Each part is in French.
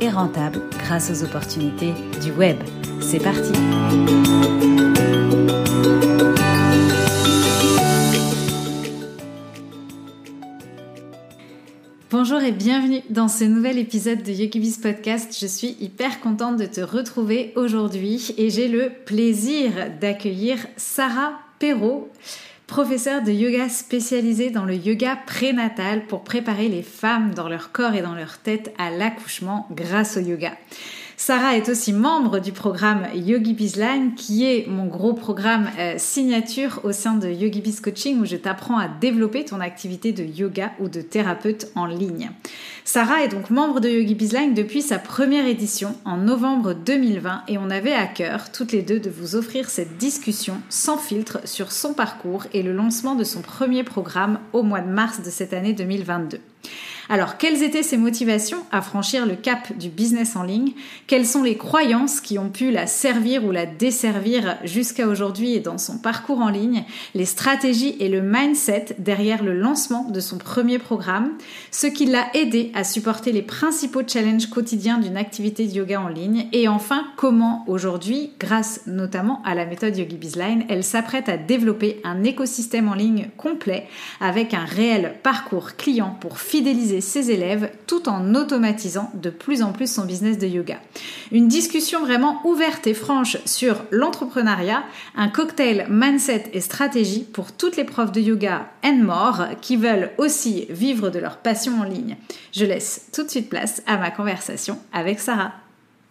et rentable grâce aux opportunités du web. C'est parti Bonjour et bienvenue dans ce nouvel épisode de YogiBiz Podcast. Je suis hyper contente de te retrouver aujourd'hui et j'ai le plaisir d'accueillir Sarah Perrault professeur de yoga spécialisé dans le yoga prénatal pour préparer les femmes dans leur corps et dans leur tête à l'accouchement grâce au yoga. Sarah est aussi membre du programme Yogi Bizline, qui est mon gros programme euh, signature au sein de Yogi Biz Coaching, où je t'apprends à développer ton activité de yoga ou de thérapeute en ligne. Sarah est donc membre de Yogi Bizline depuis sa première édition en novembre 2020 et on avait à cœur, toutes les deux, de vous offrir cette discussion sans filtre sur son parcours et le lancement de son premier programme au mois de mars de cette année 2022. Alors, quelles étaient ses motivations à franchir le cap du business en ligne? Quelles sont les croyances qui ont pu la servir ou la desservir jusqu'à aujourd'hui et dans son parcours en ligne? Les stratégies et le mindset derrière le lancement de son premier programme? Ce qui l'a aidé à supporter les principaux challenges quotidiens d'une activité de yoga en ligne? Et enfin, comment aujourd'hui, grâce notamment à la méthode Yogi Bizline, elle s'apprête à développer un écosystème en ligne complet avec un réel parcours client pour fidéliser ses élèves tout en automatisant de plus en plus son business de yoga. Une discussion vraiment ouverte et franche sur l'entrepreneuriat, un cocktail mindset et stratégie pour toutes les profs de yoga and more qui veulent aussi vivre de leur passion en ligne. Je laisse tout de suite place à ma conversation avec Sarah.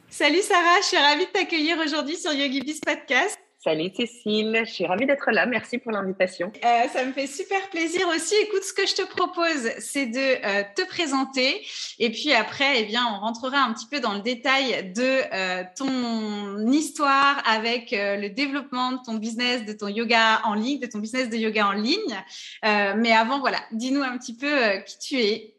Salut Sarah, je suis ravie de t'accueillir aujourd'hui sur YogiBiz Podcast. Salut Cécile, je suis ravie d'être là. Merci pour l'invitation. Euh, ça me fait super plaisir aussi. Écoute, ce que je te propose, c'est de euh, te présenter et puis après, eh bien, on rentrera un petit peu dans le détail de euh, ton histoire avec le développement de ton business, de ton yoga en ligne, de ton business de yoga en ligne. mais avant, voilà, dis-nous un petit peu qui tu es,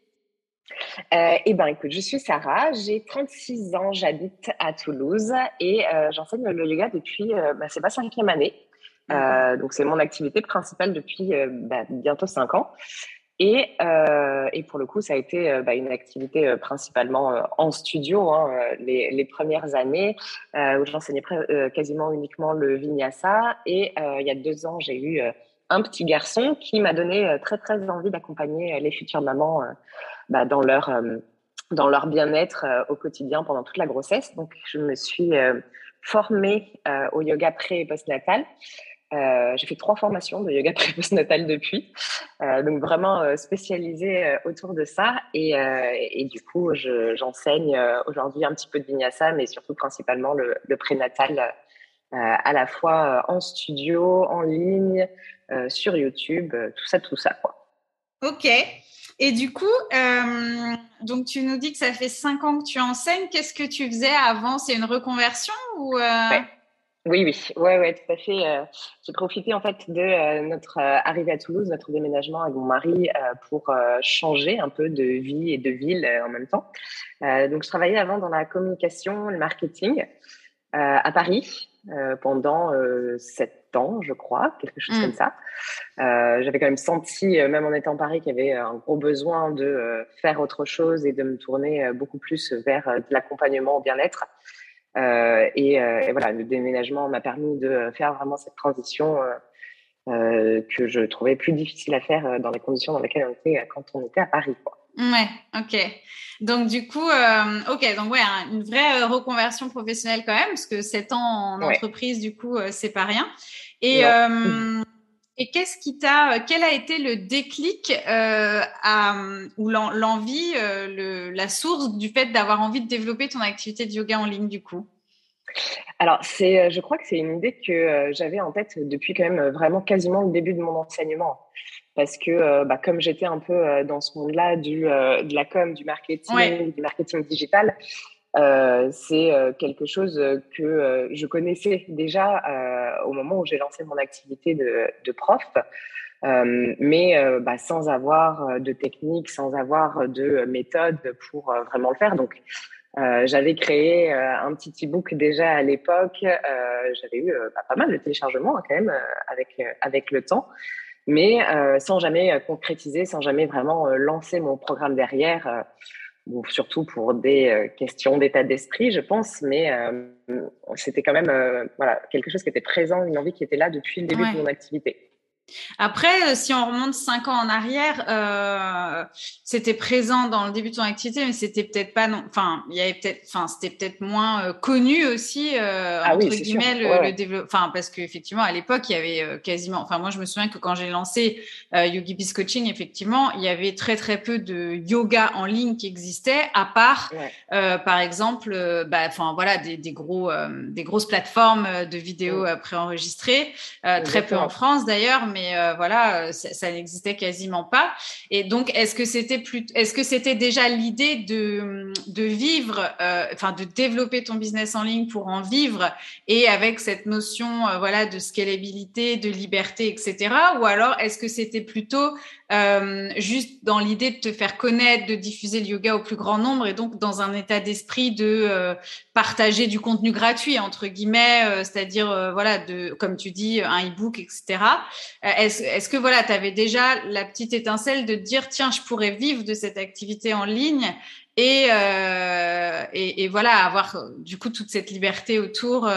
euh, eh ben, écoute, je suis Sarah, j'ai 36 ans, j'habite à Toulouse et euh, j'enseigne le yoga depuis, euh, bah, c'est ma cinquième année. Euh, donc, c'est mon activité principale depuis bah, bientôt cinq ans. Et, et, pour le coup, ça a été bah, une activité principalement en studio hein, les, les, premières années où j'enseignais quasiment uniquement le vinyasa. Et il y a deux ans, j'ai eu un petit garçon qui m'a donné très très envie d'accompagner les futures mamans bah, dans leur euh, dans leur bien-être euh, au quotidien pendant toute la grossesse. Donc, je me suis euh, formée au yoga pré et postnatal. J'ai fait trois formations de yoga pré postnatal depuis, donc vraiment spécialisée autour de ça. Et, et du coup, j'enseigne aujourd'hui un petit peu de vinyasa, mais surtout principalement le, le prénatal à la fois en studio, en ligne, sur YouTube, tout ça, tout ça. Quoi. Ok. Et du coup, euh, donc tu nous dis que ça fait cinq ans que tu enseignes. Qu'est-ce que tu faisais avant? C'est une reconversion ou euh... Oui, oui, ouais, ouais, tout à fait. Euh, j'ai profité en fait de notre arrivée à Toulouse, notre déménagement avec mon mari pour changer un peu de vie et de ville en même temps. donc, je travaillais avant dans la communication, le marketing à Paris pendant sept je crois, quelque chose comme mm. ça. Euh, j'avais quand même senti, euh, même en étant Paris, qu'il y avait un gros besoin de euh, faire autre chose et de me tourner beaucoup plus vers de l'accompagnement au bien-être. Et, et, voilà, le déménagement m'a permis de faire vraiment cette transition que je trouvais plus difficile à faire dans les conditions dans lesquelles on était quand on était à Paris. Quoi. Ouais, ok. Donc du coup, euh, ok, donc ouais, une vraie reconversion professionnelle quand même, parce que 7 ans en entreprise, du coup, euh, c'est pas rien. Et, euh, et qu'est-ce qui t'a, quel a été le déclic euh, à, ou l'envie, le, la source du fait d'avoir envie de développer ton activité de yoga en ligne, du coup? Alors, c'est, je crois que c'est une idée que j'avais en tête depuis quand même vraiment quasiment le début de mon enseignement parce que euh, bah, comme j'étais un peu euh, dans ce monde-là du euh, de la com, du marketing, du marketing digital, c'est quelque chose que je connaissais déjà au moment où j'ai lancé mon activité de, de prof. mais bah, sans avoir de technique, sans avoir de méthode pour vraiment le faire. Donc, j'avais créé un petit e-book déjà à l'époque. j'avais eu bah, pas mal de téléchargements hein, quand même avec avec le temps mais euh, sans jamais euh, concrétiser, sans jamais vraiment euh, lancer mon programme derrière, surtout pour des questions d'état d'esprit, je pense, mais c'était quand même voilà quelque chose qui était présent, une envie qui était là depuis le début de mon activité. Après, euh, si on remonte cinq ans en arrière, euh, c'était présent dans le début de ton activité, mais c'était peut-être pas non. Enfin, il y avait peut-être, enfin, c'était peut-être moins euh, connu aussi euh, ah entre guillemets le, développement. Enfin, parce qu'effectivement, à l'époque, il y avait quasiment. Enfin, moi, je me souviens que quand j'ai lancé Yogi Biz Coaching, effectivement, il y avait très très peu de yoga en ligne qui existait, à part, par exemple, bah, enfin voilà, des, des gros, des grosses plateformes de vidéos préenregistrées, très peu en France d'ailleurs mais euh, voilà, euh, ça, n'existait quasiment pas. Et donc, est-ce que c'était plus, est-ce que c'était déjà l'idée de, de vivre, euh, enfin, de développer ton business en ligne pour en vivre et avec cette notion, voilà, de scalabilité, de liberté, etc. Ou alors, est-ce que c'était plutôt euh, juste dans l'idée de te faire connaître, de diffuser le yoga au plus grand nombre et donc dans un état d'esprit de euh, partager du contenu gratuit entre guillemets, euh, c'est-à-dire voilà de comme tu dis un e-book etc. est-ce que voilà tu avais déjà la petite étincelle de dire tiens je pourrais vivre de cette activité en ligne et, et, et voilà avoir du coup toute cette liberté autour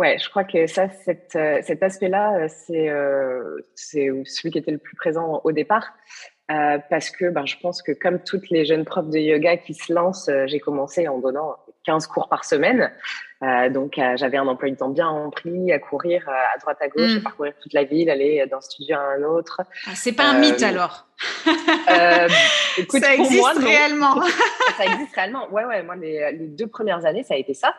Ouais, je crois que ça, cette, euh, cet aspect-là, euh, c'est euh, celui qui était le plus présent au départ. Euh, parce que ben, je pense que comme toutes les jeunes profs de yoga qui se lancent, j'ai commencé en donnant 15 cours par semaine. Euh, donc j'avais un emploi du temps bien rempli, à courir à droite à gauche, à hmm. parcourir toute la ville, aller d'un studio à un autre. Ah, c'est pas un mythe alors écoute, Ça existe moi, réellement. ça existe réellement. Ouais, ouais. Moi, les, les deux premières années, ça a été ça.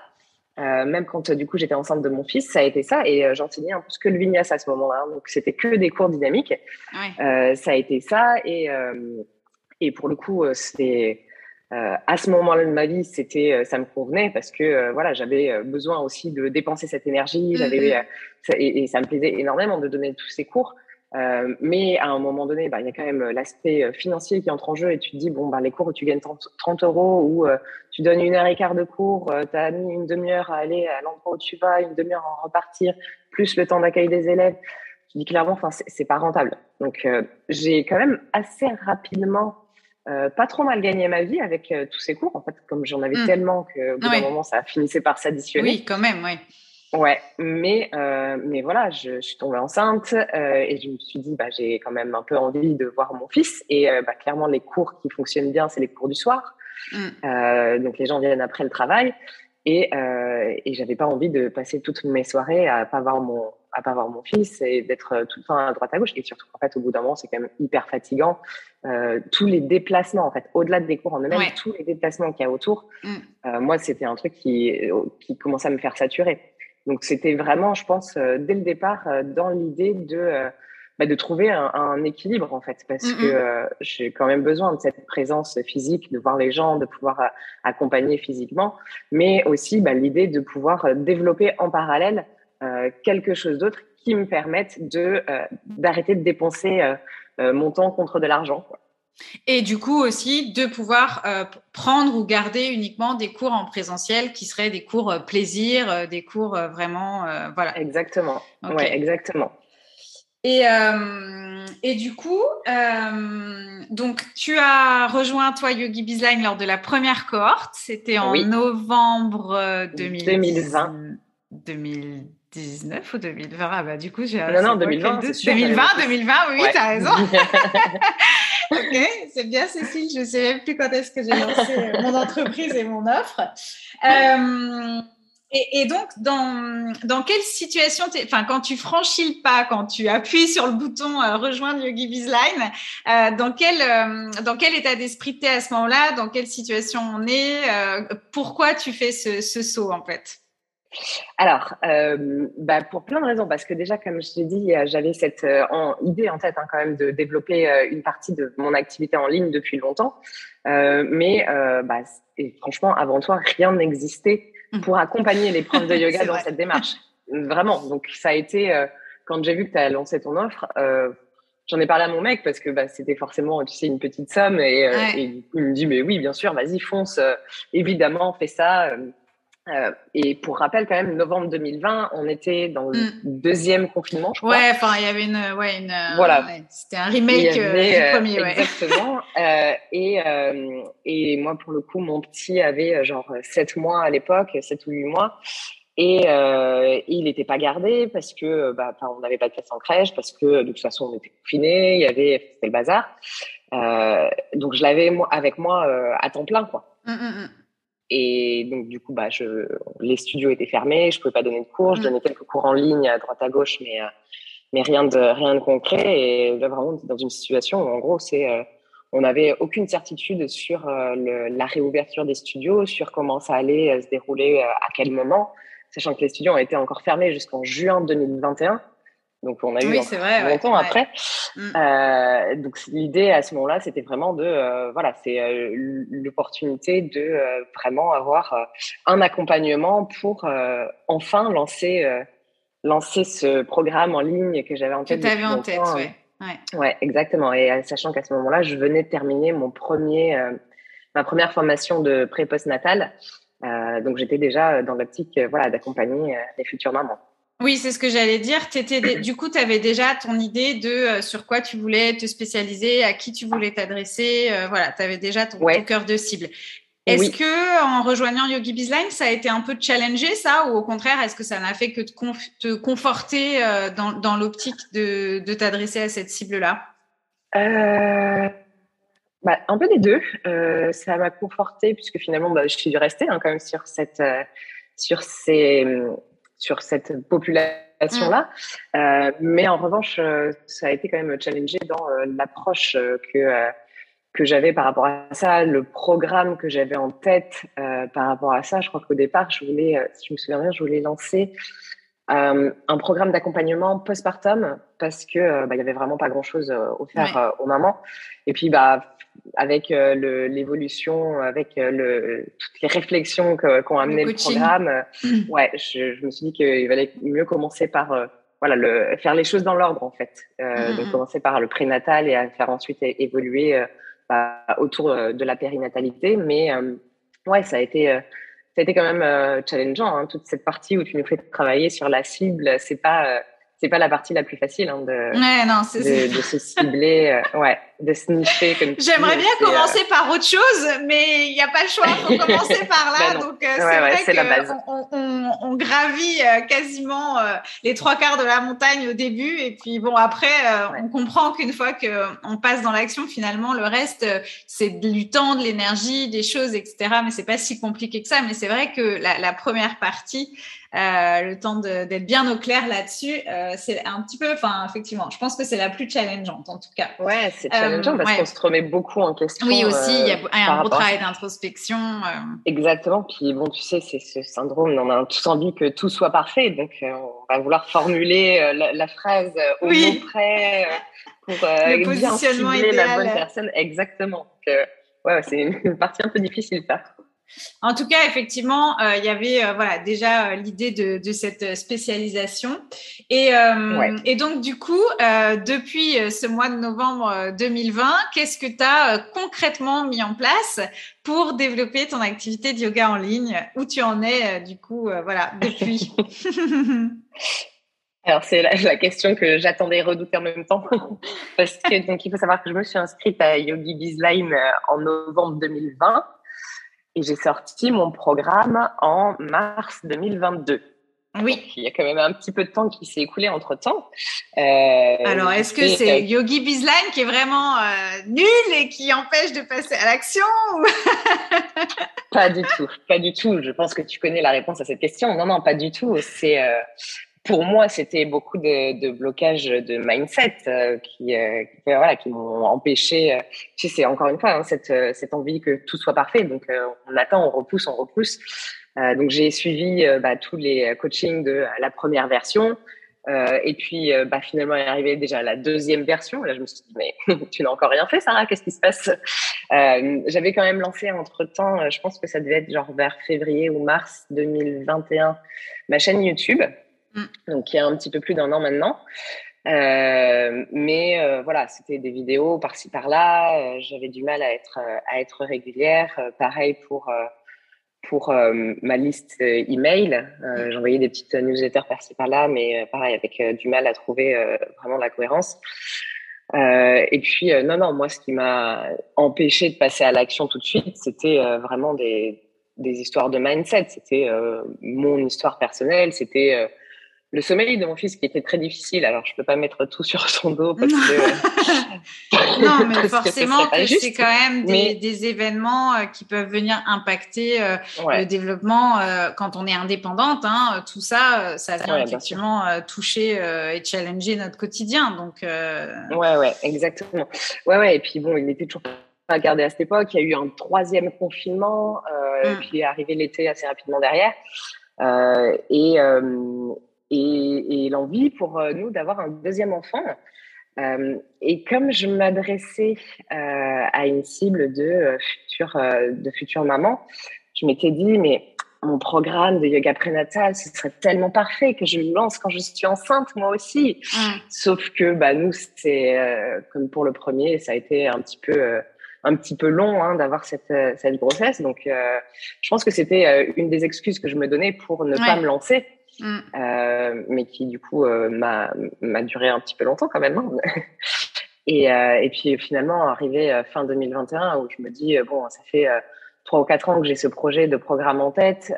Euh, même quand du coup j'étais enceinte de mon fils, ça a été ça et euh, j'enseignais un peu que le vinyasa à ce moment-là. Donc c'était que des cours dynamiques. Euh, ça a été ça et euh, et pour le coup c'était à ce moment-là de ma vie c'était ça me convenait parce que voilà j'avais besoin aussi de dépenser cette énergie. J'avais mm-hmm. et, et, ça me plaisait énormément de donner tous ces cours. Euh, mais à un moment donné, bah, il y a quand même euh, l'aspect euh, financier qui entre en jeu et tu te dis, bon, bah, les cours où tu gagnes 30, euros ou tu donnes une heure et quart de cours, tu as mis une demi-heure à aller à l'endroit où tu vas, une demi-heure à en repartir, plus le temps d'accueil des élèves. Tu dis clairement, enfin, c'est pas rentable. Donc, j'ai quand même assez rapidement pas trop mal gagné ma vie avec tous ces cours. En fait, comme j'en avais mmh. tellement que, bout d'un moment, ça finissait par s'additionner. Oui, quand même, oui. Ouais, mais euh, mais voilà, je, je, suis tombée enceinte euh, et je me suis dit bah j'ai quand même un peu envie de voir mon fils et euh, bah, clairement les cours qui fonctionnent bien c'est les cours du soir, mm. euh, donc les gens viennent après le travail et euh, et j'avais pas envie de passer toutes mes soirées à pas voir mon à pas voir mon fils et d'être tout le temps à droite à gauche et surtout en fait au bout d'un moment c'est quand même hyper fatigant tous les déplacements en fait au-delà des cours en eux-mêmes tous les déplacements qu'il y a autour mm. moi c'était un truc qui qui commençait à me faire saturer donc c'était vraiment, je pense, euh, dès le départ, euh, dans l'idée de euh, bah, de trouver un, un, équilibre en fait, parce que j'ai quand même besoin de cette présence physique, de voir les gens, de pouvoir accompagner physiquement, mais aussi bah, l'idée de pouvoir développer en parallèle quelque chose d'autre qui me permette de d'arrêter de dépenser mon temps contre de l'argent. Et du coup aussi de pouvoir euh, prendre ou garder uniquement des cours en présentiel qui seraient des cours euh, plaisir, euh, des cours vraiment voilà. Exactement. Ouais, exactement. Et, et du coup, donc tu as rejoint toi Yogi Bizline lors de la première cohorte. C'était en novembre 2020. 2019 ou 2020 ah bah du coup j'ai non non 2020 2020 2020 oui tu as raison ok, c'est bien Cécile, je ne sais même plus quand est-ce que j'ai lancé euh, mon entreprise et mon offre. Euh, et, donc, dans, dans quelle situation, enfin, quand tu franchis le pas, quand tu appuies sur le bouton euh, rejoindre Yogi Bizline, euh, dans quel euh, dans quel état d'esprit tu es à ce moment-là? Dans quelle situation on est? Pourquoi tu fais ce, ce saut en fait? Alors, euh, bah pour plein de raisons, parce que déjà, comme je t'ai dit, euh, j'avais cette euh, idée en tête hein, quand même de développer euh, une partie de mon activité en ligne depuis longtemps. mais bah, et franchement, avant toi, rien n'existait mmh. pour accompagner les profs de yoga dans cette démarche. vraiment. Donc, ça a été, euh, quand j'ai vu que tu as lancé ton offre, euh, j'en ai parlé à mon mec parce que bah, c'était forcément, tu sais, une petite somme. Et, euh, et, il me dit, mais oui, bien sûr, vas-y, fonce, évidemment, fais ça. Euh, et pour rappel, quand même, novembre 2020, on était dans le mm. deuxième confinement, je crois. Ouais, enfin, il y avait une, ouais, une, voilà, c'était un remake avait, du premier, ouais. Exactement. et et moi, pour le coup, mon petit avait genre 7 mois à l'époque, 7 ou 8 mois. Et, euh, il n'était pas gardé parce que bah, on n'avait pas de place en crèche, parce que de toute façon on était confinés, il y avait c'était le bazar. Euh, donc je l'avais avec moi euh, à temps plein quoi. Mmh, mmh. Et donc du coup bah je, les studios étaient fermés, je pouvais pas donner de cours, je donnais quelques cours en ligne à droite à gauche, mais euh, mais rien de rien de concret. Et là vraiment dans une situation où en gros c'est euh, on n'avait aucune certitude sur le, la réouverture des studios, sur comment ça allait se dérouler à quel moment sachant que les studios ont été encore fermés jusqu'en juin 2021. Donc, on a eu longtemps après. Mm. Euh, donc, l'idée à ce moment-là, c'était vraiment de, euh, voilà, c'est euh, l'opportunité de euh, vraiment avoir euh, un accompagnement pour enfin lancer, lancer ce programme en ligne que j'avais en tête. Que tu avais en tête, ouais. ouais. Ouais, exactement. Et sachant qu'à ce moment-là, je venais de terminer mon premier, ma première formation de pré-post natal. Euh, donc j'étais déjà dans l'optique euh, voilà, d'accompagner euh, les futures mamans. Oui, c'est ce que j'allais dire. Étais, du coup, tu avais déjà ton idée de sur quoi tu voulais te spécialiser, à qui tu voulais t'adresser. voilà, tu avais déjà ton, cœur de cible. Est-ce que en rejoignant Yogi Bizline, ça a été un peu challengé ça, ou au contraire, est-ce que ça n'a fait que te, te conforter dans, dans l'optique de, de t'adresser à cette cible-là? Euh, bah, un peu des deux. Euh, ça m'a conforté puisque finalement, bah, je suis restée hein, quand même sur cette, euh, sur ces, sur cette population-là. Mm. Euh, mais en revanche, euh, ça a été quand même challengé dans euh, l'approche que que j'avais par rapport à ça, le programme que j'avais en tête par rapport à ça. Je crois qu'au départ, je voulais, si je me souviens bien, je voulais lancer euh, un programme d'accompagnement postpartum parce que bah, il y avait vraiment pas grand chose offert ouais. aux mamans et puis bah avec euh, l'évolution, avec euh, le, toutes les réflexions qu'ont amené le, programme, euh, mm. ouais, je, je, me suis dit qu'il valait mieux commencer par voilà, le, faire les choses dans l'ordre en fait. Euh, mm, donc mm. commencer par le prénatal et à faire ensuite évoluer bah, autour de la périnatalité. Mais ouais, ça a été, ça a été quand même challengeant. Hein, toute cette partie où tu nous fais travailler sur la cible, c'est pas c'est pas la partie la plus facile hein, de, ouais, non, de, de, se cibler, euh, ouais, de sniffer comme J'aimerais bien euh, commencer par autre chose, mais il n'y a pas le choix, il faut commencer par là. Ben donc euh, c'est vrai qu'on on, on, gravit quasiment les trois quarts de la montagne au début, et puis bon après, on comprend qu'une fois qu'on passe dans l'action, finalement le reste c'est du temps, de l'énergie, des choses, etc. Mais c'est pas si compliqué que ça. Mais c'est vrai que la, la première partie euh, le temps d'être bien au clair là-dessus. Euh, c'est un petit peu, enfin, effectivement, je pense que c'est la plus challengeante en tout cas. Ouais, c'est challengeant parce qu'on se remet beaucoup en question. Oui, aussi, il y a, un gros travail d'introspection. Exactement. Puis bon, tu sais, c'est ce syndrome, on a tous envie que tout soit parfait, donc on va vouloir formuler la, phrase au mot près pour le positionnement bien idéal. la bonne personne. Exactement. Donc, ouais, c'est une partie un peu difficile ça. En tout cas, effectivement, euh, il y avait euh, voilà déjà euh, l'idée de, cette spécialisation. Et, et, donc, du coup, depuis ce mois de novembre 2020, qu'est-ce que tu as concrètement mis en place pour développer ton activité de yoga en ligne? Où tu en es, du coup, voilà, depuis? Alors, c'est la, question que j'attendais redouter en même temps. Parce que, donc, il faut savoir que je me suis inscrite à Yogi Bizline en novembre 2020. Et j'ai sorti mon programme en mars 2022. Oui. il y a quand même un petit peu de temps qui s'est écoulé entre temps. Euh, Alors, est-ce que c'est euh, Yogi Bizline qui est vraiment euh, nul et qui empêche de passer à l'action Pas du tout, pas du tout. Je pense que tu connais la réponse à cette question. Non, non, pas du tout. C'est euh, pour moi, c'était beaucoup de, de blocages de mindset euh, qui, euh, voilà, qui m'ont empêché. Euh, tu sais, c'est encore une fois hein, cette, cette envie que tout soit parfait. Donc, on attend, on repousse, on repousse. donc, j'ai suivi bah, tous les coachings de la première version. et puis, bah, finalement, est arrivé déjà la deuxième version. Là, je me suis dit, mais tu n'as encore rien fait, Sarah Qu'est-ce qui se passe? J'avais quand même lancé entre temps, je pense que ça devait être genre vers février ou mars 2021, ma chaîne YouTube. Mm. donc il y a un petit peu plus d'un an maintenant. Euh, mais euh, voilà, c'était des vidéos par-ci par-là. Euh, j'avais du mal à être à être régulière. pareil pour pour ma liste email. J'envoyais des petites newsletters par-ci par-là, mais pareil avec du mal à trouver vraiment la cohérence. et puis non non, moi ce qui m'a empêché de passer à l'action tout de suite, c'était vraiment des des histoires de mindset. C'était mon histoire personnelle. C'était le sommeil de mon fils qui était très difficile. Alors, je peux pas mettre tout sur son dos parce que. non, mais forcément que, c'est quand même des, événements euh, qui peuvent venir impacter euh, le développement euh, quand on est indépendante. Hein, tout ça, ça vient effectivement toucher et challenger notre quotidien. Donc. Ouais, ouais, exactement. Ouais, ouais. Et puis bon, il était toujours pas gardé à cette époque. Il y a eu un troisième confinement, euh, mm. puis est arrivé l'été assez rapidement derrière. et et, et l'envie pour euh, nous d'avoir un deuxième enfant. Euh, et comme je m'adressais euh, à une cible de euh, future euh, de future maman, je m'étais dit mais mon programme de yoga prénatal, ce serait tellement parfait que je le lance quand je suis enceinte moi aussi. Sauf que bah nous c'est comme pour le premier, ça a été un petit peu un petit peu long hein, d'avoir cette cette grossesse. Donc je pense que c'était une des excuses que je me donnais pour ne pas me lancer. Mm. Euh, mais qui du coup euh, m'a duré un petit peu longtemps quand même. Hein. et, euh, et puis finalement arrivé fin 2021 où je me dis bon ça fait trois ou quatre ans que j'ai ce projet de programme en tête.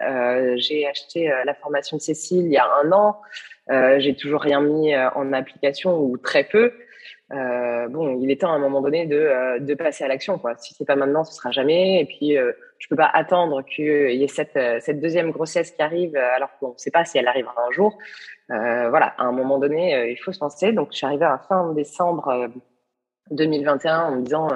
j'ai acheté la formation de Cécile il y a un an. j'ai toujours rien mis en application ou très peu. Euh, bon, il est temps à un moment donné de, euh, de passer à l'action. Quoi. Si c'est pas maintenant, ce sera jamais. Et puis, euh, je peux pas attendre qu'il y ait cette, euh, cette deuxième grossesse qui arrive, alors qu'on ne sait pas si elle arrivera un jour. voilà, à un moment donné, il faut se lancer. Donc, je suis arrivée à fin décembre 2021 en me disant,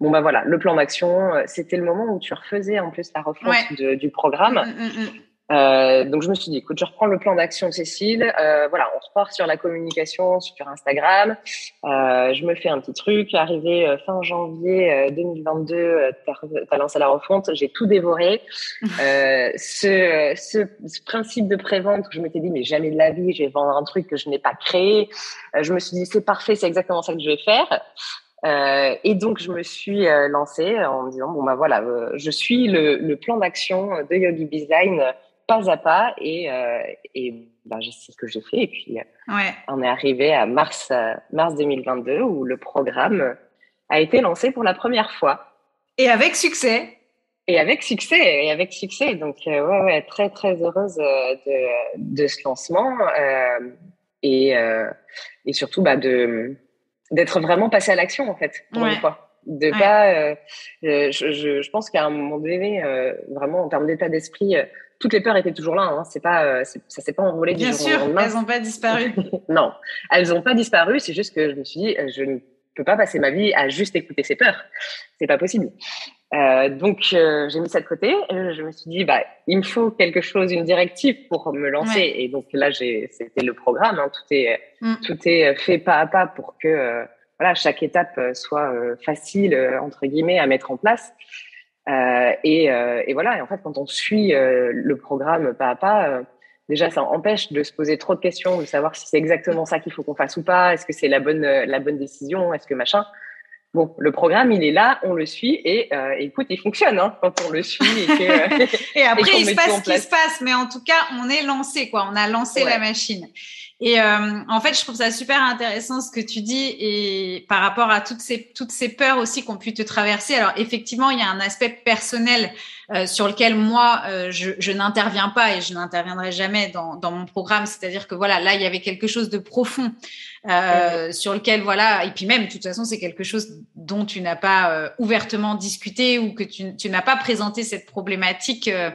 bon bah voilà, le plan d'action, c'était le moment où tu refaisais en plus la refonte du programme. Mmh, mmh, mmh. Euh, donc je me suis dit, écoute, je reprends le plan d'action Cécile. Euh, voilà, on repart sur la communication sur Instagram. Euh, je me fais un petit truc. Arrivé euh, fin janvier 2022, euh, t'as lancé la refonte. J'ai tout dévoré. ce, ce, ce, principe de prévente où je m'étais dit, mais jamais de la vie, je vais vendre un truc que je n'ai pas créé. je me suis dit, c'est parfait, c'est exactement ça que je vais faire. Euh, et donc, je me suis lancée en me disant, bon, bah voilà, je suis le, le plan d'action de Yogi Design pas à pas et, euh, et ben, c'est ce que j'ai fait. Et puis, euh, ouais. on est arrivé à mars, euh, mars 2022 où le programme a été lancé pour la première fois. Et avec succès. Et avec succès, et avec succès. Donc, ouais, ouais, très, très heureuse de, de ce lancement et, et surtout bah, d'être vraiment passé à l'action, en fait, pour une fois de pas je, je, je, pense qu'à un moment donné vraiment en termes d'état d'esprit toutes les peurs étaient toujours là. Hein. C'est pas, euh, ça s'est pas envolé du Bien sûr, elles n'ont pas disparu. non, elles n'ont pas disparu. C'est juste que je me suis dit, euh, je ne peux pas passer ma vie à juste écouter ces peurs. C'est pas possible. Euh, donc euh, j'ai mis ça de côté. je me suis dit, bah, il me faut quelque chose, une directive pour me lancer. Et donc là, c'était le programme. Hein. Tout est, mm. tout est fait pas à pas pour que voilà, chaque étape soit facile entre guillemets à mettre en place. Euh, et, euh, et, voilà, et en fait, quand on suit euh, le programme pas à pas, déjà, ça empêche de se poser trop de questions, de savoir si c'est exactement ça qu'il faut qu'on fasse ou pas, est-ce que c'est la bonne, la bonne décision, est-ce que machin. Bon, le programme, il est là, on le suit et euh, écoute, il fonctionne hein, quand on le suit. Et, que, et après, il se passe ce qui se passe, mais en tout cas, on est lancé, quoi. On a lancé la machine. Et euh, en fait, je trouve ça super intéressant ce que tu dis et par rapport à toutes ces toutes ces peurs aussi qu'on pu te traverser. Alors effectivement, il y a un aspect personnel euh, sur lequel moi euh, je, je n'interviens pas et je n'interviendrai jamais dans, dans mon programme. C'est-à-dire que voilà, là il y avait quelque chose de profond euh, sur lequel voilà et puis même de toute façon c'est quelque chose dont tu n'as pas euh, ouvertement discuté ou que tu, tu n'as pas présenté cette problématique euh,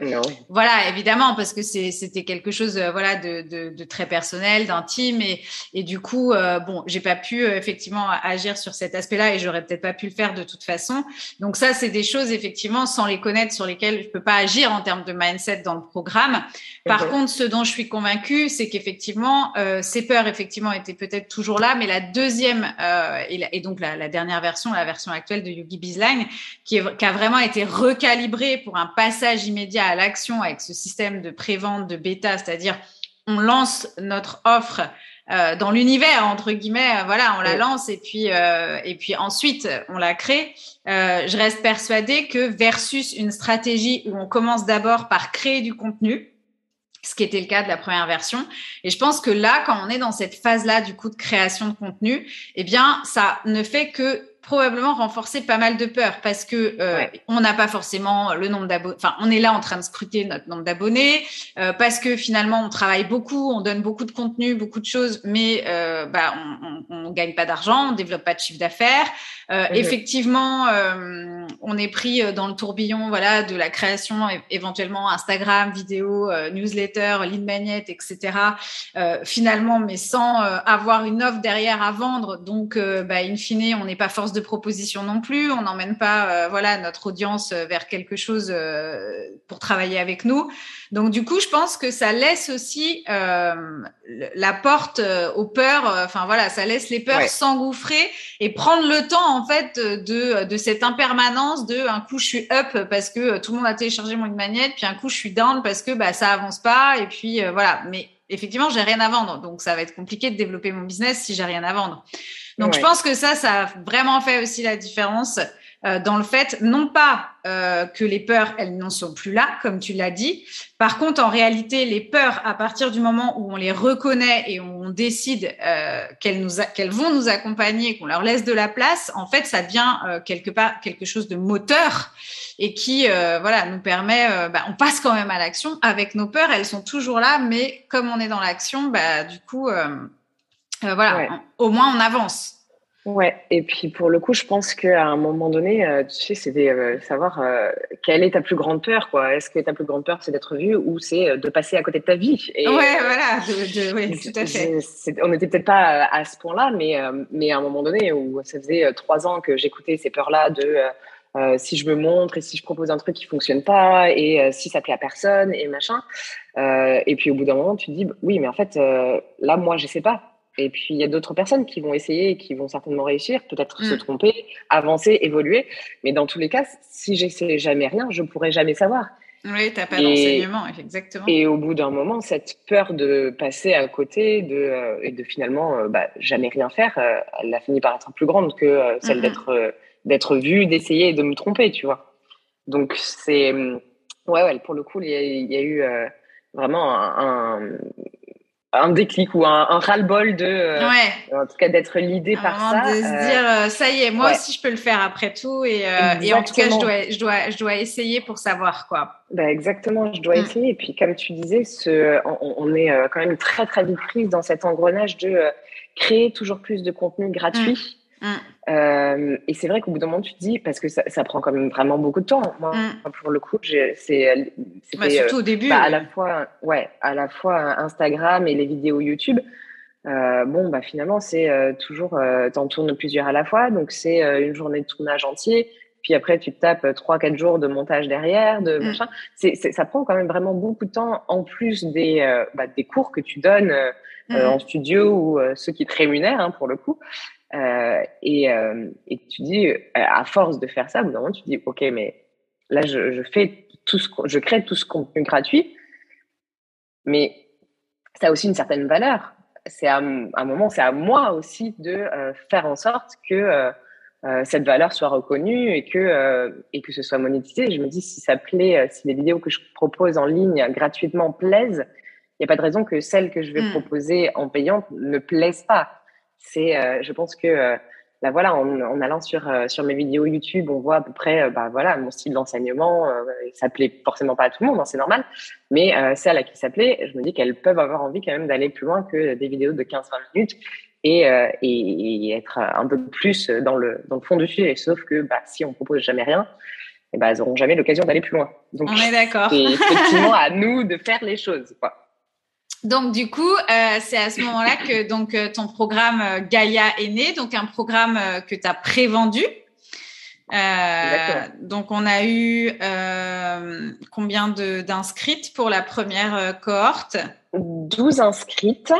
voilà évidemment parce que c'était quelque chose voilà de, de, de, très personnel d'intime et, et du coup bon j'ai pas pu effectivement agir sur cet aspect-là et j'aurais peut-être pas pu le faire de toute façon. Donc ça c'est des choses effectivement sans les connaître sur lesquelles je peux pas agir en termes de mindset dans le programme. Par contre ce dont je suis convaincue c'est qu'effectivement ces peurs effectivement étaient peut-être toujours là, mais la deuxième euh, et, donc la, dernière version, la version actuelle de Yogi Bizline, qui, qui a vraiment été recalibrée pour un passage immédiat à l'action avec ce système de prévente de bêta, c'est-à-dire on lance notre offre euh, dans l'univers entre guillemets euh, voilà on la lance et puis euh, et puis ensuite on la crée je reste persuadée que versus une stratégie où on commence d'abord par créer du contenu ce qui était le cas de la première version. Et je pense que là, quand on est dans cette phase-là, du coup, de création de contenu, eh bien, ça ne fait que probablement renforcer pas mal de peur parce que euh, on n'a pas forcément le nombre d'abonnés. Enfin, on est là en train de scruter notre nombre d'abonnés euh, parce que finalement on travaille beaucoup, on donne beaucoup de contenu, beaucoup de choses, mais euh, bah on, on, on, gagne pas d'argent, on développe pas de chiffre d'affaires. Euh, Effectivement, euh, on est pris dans le tourbillon, voilà, de la création éventuellement Instagram, vidéo, newsletter, lead magnet, etc. finalement, mais sans avoir une offre derrière à vendre. Donc, bah, in fine, on n'est pas force de proposition non plus. On n'emmène pas euh, voilà notre audience euh, vers quelque chose euh, pour travailler avec nous. Donc du coup, je pense que ça laisse aussi la porte aux peurs. Enfin voilà, ça laisse les peurs s'engouffrer et prendre le temps en fait de de cette impermanence de un coup je suis up parce que tout le monde a téléchargé mon magnète, puis un coup je suis down parce que bah ça avance pas et puis voilà. Mais effectivement, j'ai rien à vendre, donc ça va être compliqué de développer mon business si j'ai rien à vendre. Donc je pense que ça, ça a vraiment fait aussi la différence euh, dans le fait, non pas euh, que les peurs, elles n'en sont plus là, comme tu l'as dit. Par contre, en réalité, les peurs, à partir du moment où on les reconnaît et où on décide euh, qu'elles nous, qu'elles vont nous accompagner, qu'on leur laisse de la place, en fait, ça devient quelque part quelque chose de moteur et qui, voilà, nous permet. Bah, on passe quand même à l'action avec nos peurs. Elles sont toujours là, mais comme on est dans l'action, bah, du coup. Voilà, au moins on avance. Ouais, et puis pour le coup, je pense qu'à un moment donné, euh, tu sais, c'est de euh, savoir quelle est ta plus grande peur, quoi. Est-ce que ta plus grande peur, c'est d'être vu ou c'est de passer à côté de ta vie? Et, Ouais, voilà, tout à fait. on n'était peut-être pas à ce point-là, mais, mais à un moment donné où ça faisait trois ans que j'écoutais ces peurs-là de si je me montre et si je propose un truc qui fonctionne pas et si ça plaît à personne et machin. et puis au bout d'un moment, tu te dis, oui, mais en fait, là, moi, je sais pas et puis, il y a d'autres personnes qui vont essayer et qui vont certainement réussir, peut-être se mm. tromper, avancer, évoluer. Mais dans tous les cas, si j'essaie jamais rien, je pourrais jamais savoir. Oui, tu n'as pas d'enseignement, exactement. Et au bout d'un moment, cette peur de passer à côté de, euh, et de finalement euh, bah, jamais rien faire, euh, elle a fini par être plus grande que celle d'être d'être vue, d'essayer et de me tromper, tu vois. Donc, c'est. Ouais, ouais, pour le coup, il y a, eu vraiment un, un déclic ou un, un ras-le-bol de, euh, en tout cas d'être l'idée par ça. De se euh, dire, euh, ça y est, moi aussi je peux le faire après tout, et, et en tout cas je dois, je dois, je dois essayer pour savoir quoi. Bah exactement, je dois mm. essayer. Et puis comme tu disais, ce, on, on est quand même très très vite prise dans cet engrenage de créer toujours plus de contenu gratuit. Mm. Mm. Euh, et c'est vrai qu'au bout d'un moment, tu te dis, parce que ça, ça, prend quand même vraiment beaucoup de temps. Moi, mm. pour le coup, c'est bah, surtout au début. Bah, à la fois, ouais, à la fois Instagram et les vidéos YouTube. Euh, bon, bah finalement, c'est euh, toujours, euh, t'en tournes plusieurs à la fois, donc c'est euh, une journée de tournage entier. Puis après, tu te tapes trois, quatre jours de montage derrière, de mm. machin. C'est, ça prend quand même vraiment beaucoup de temps, en plus des, bah, des cours que tu donnes mm. en studio ou ceux qui te rémunèrent, hein, pour le coup. Euh, et, euh, et, tu dis, euh, à force de faire ça, au bout d'un moment, tu dis, OK, mais là, je, je, fais tout ce, je crée tout ce contenu gratuit, mais ça a aussi une certaine valeur. C'est à, un moment, c'est à moi aussi de faire en sorte que cette valeur soit reconnue et que, et que ce soit monétisé. Je me dis, si ça plaît, si les vidéos que je propose en ligne gratuitement plaisent, il n'y a pas de raison que celles que je vais mmh. proposer en payant ne plaisent pas. C'est, euh, je pense que là, bah, voilà, en, en allant sur euh, sur mes vidéos YouTube, on voit à peu près, bah voilà, mon style d'enseignement. ça plaît forcément pas à tout le monde, hein, c'est normal. Mais celles à qui ça plaît, je me dis qu'elles peuvent avoir envie quand même d'aller plus loin que des vidéos de 15-20 minutes. Et, euh, et, être un peu plus dans le, dans le fond du sujet. Sauf que bah, si on propose jamais rien, et eh ben, elles n'auront jamais l'occasion d'aller plus loin. Donc, on est d'accord. C'est effectivement à nous de faire les choses. Quoi. Donc du coup, euh, c'est à ce moment-là que donc euh, ton programme euh, Gaïa est né, donc un programme que tu as prévendu. donc on a eu combien d'inscrites pour la première cohorte? 12 inscrites.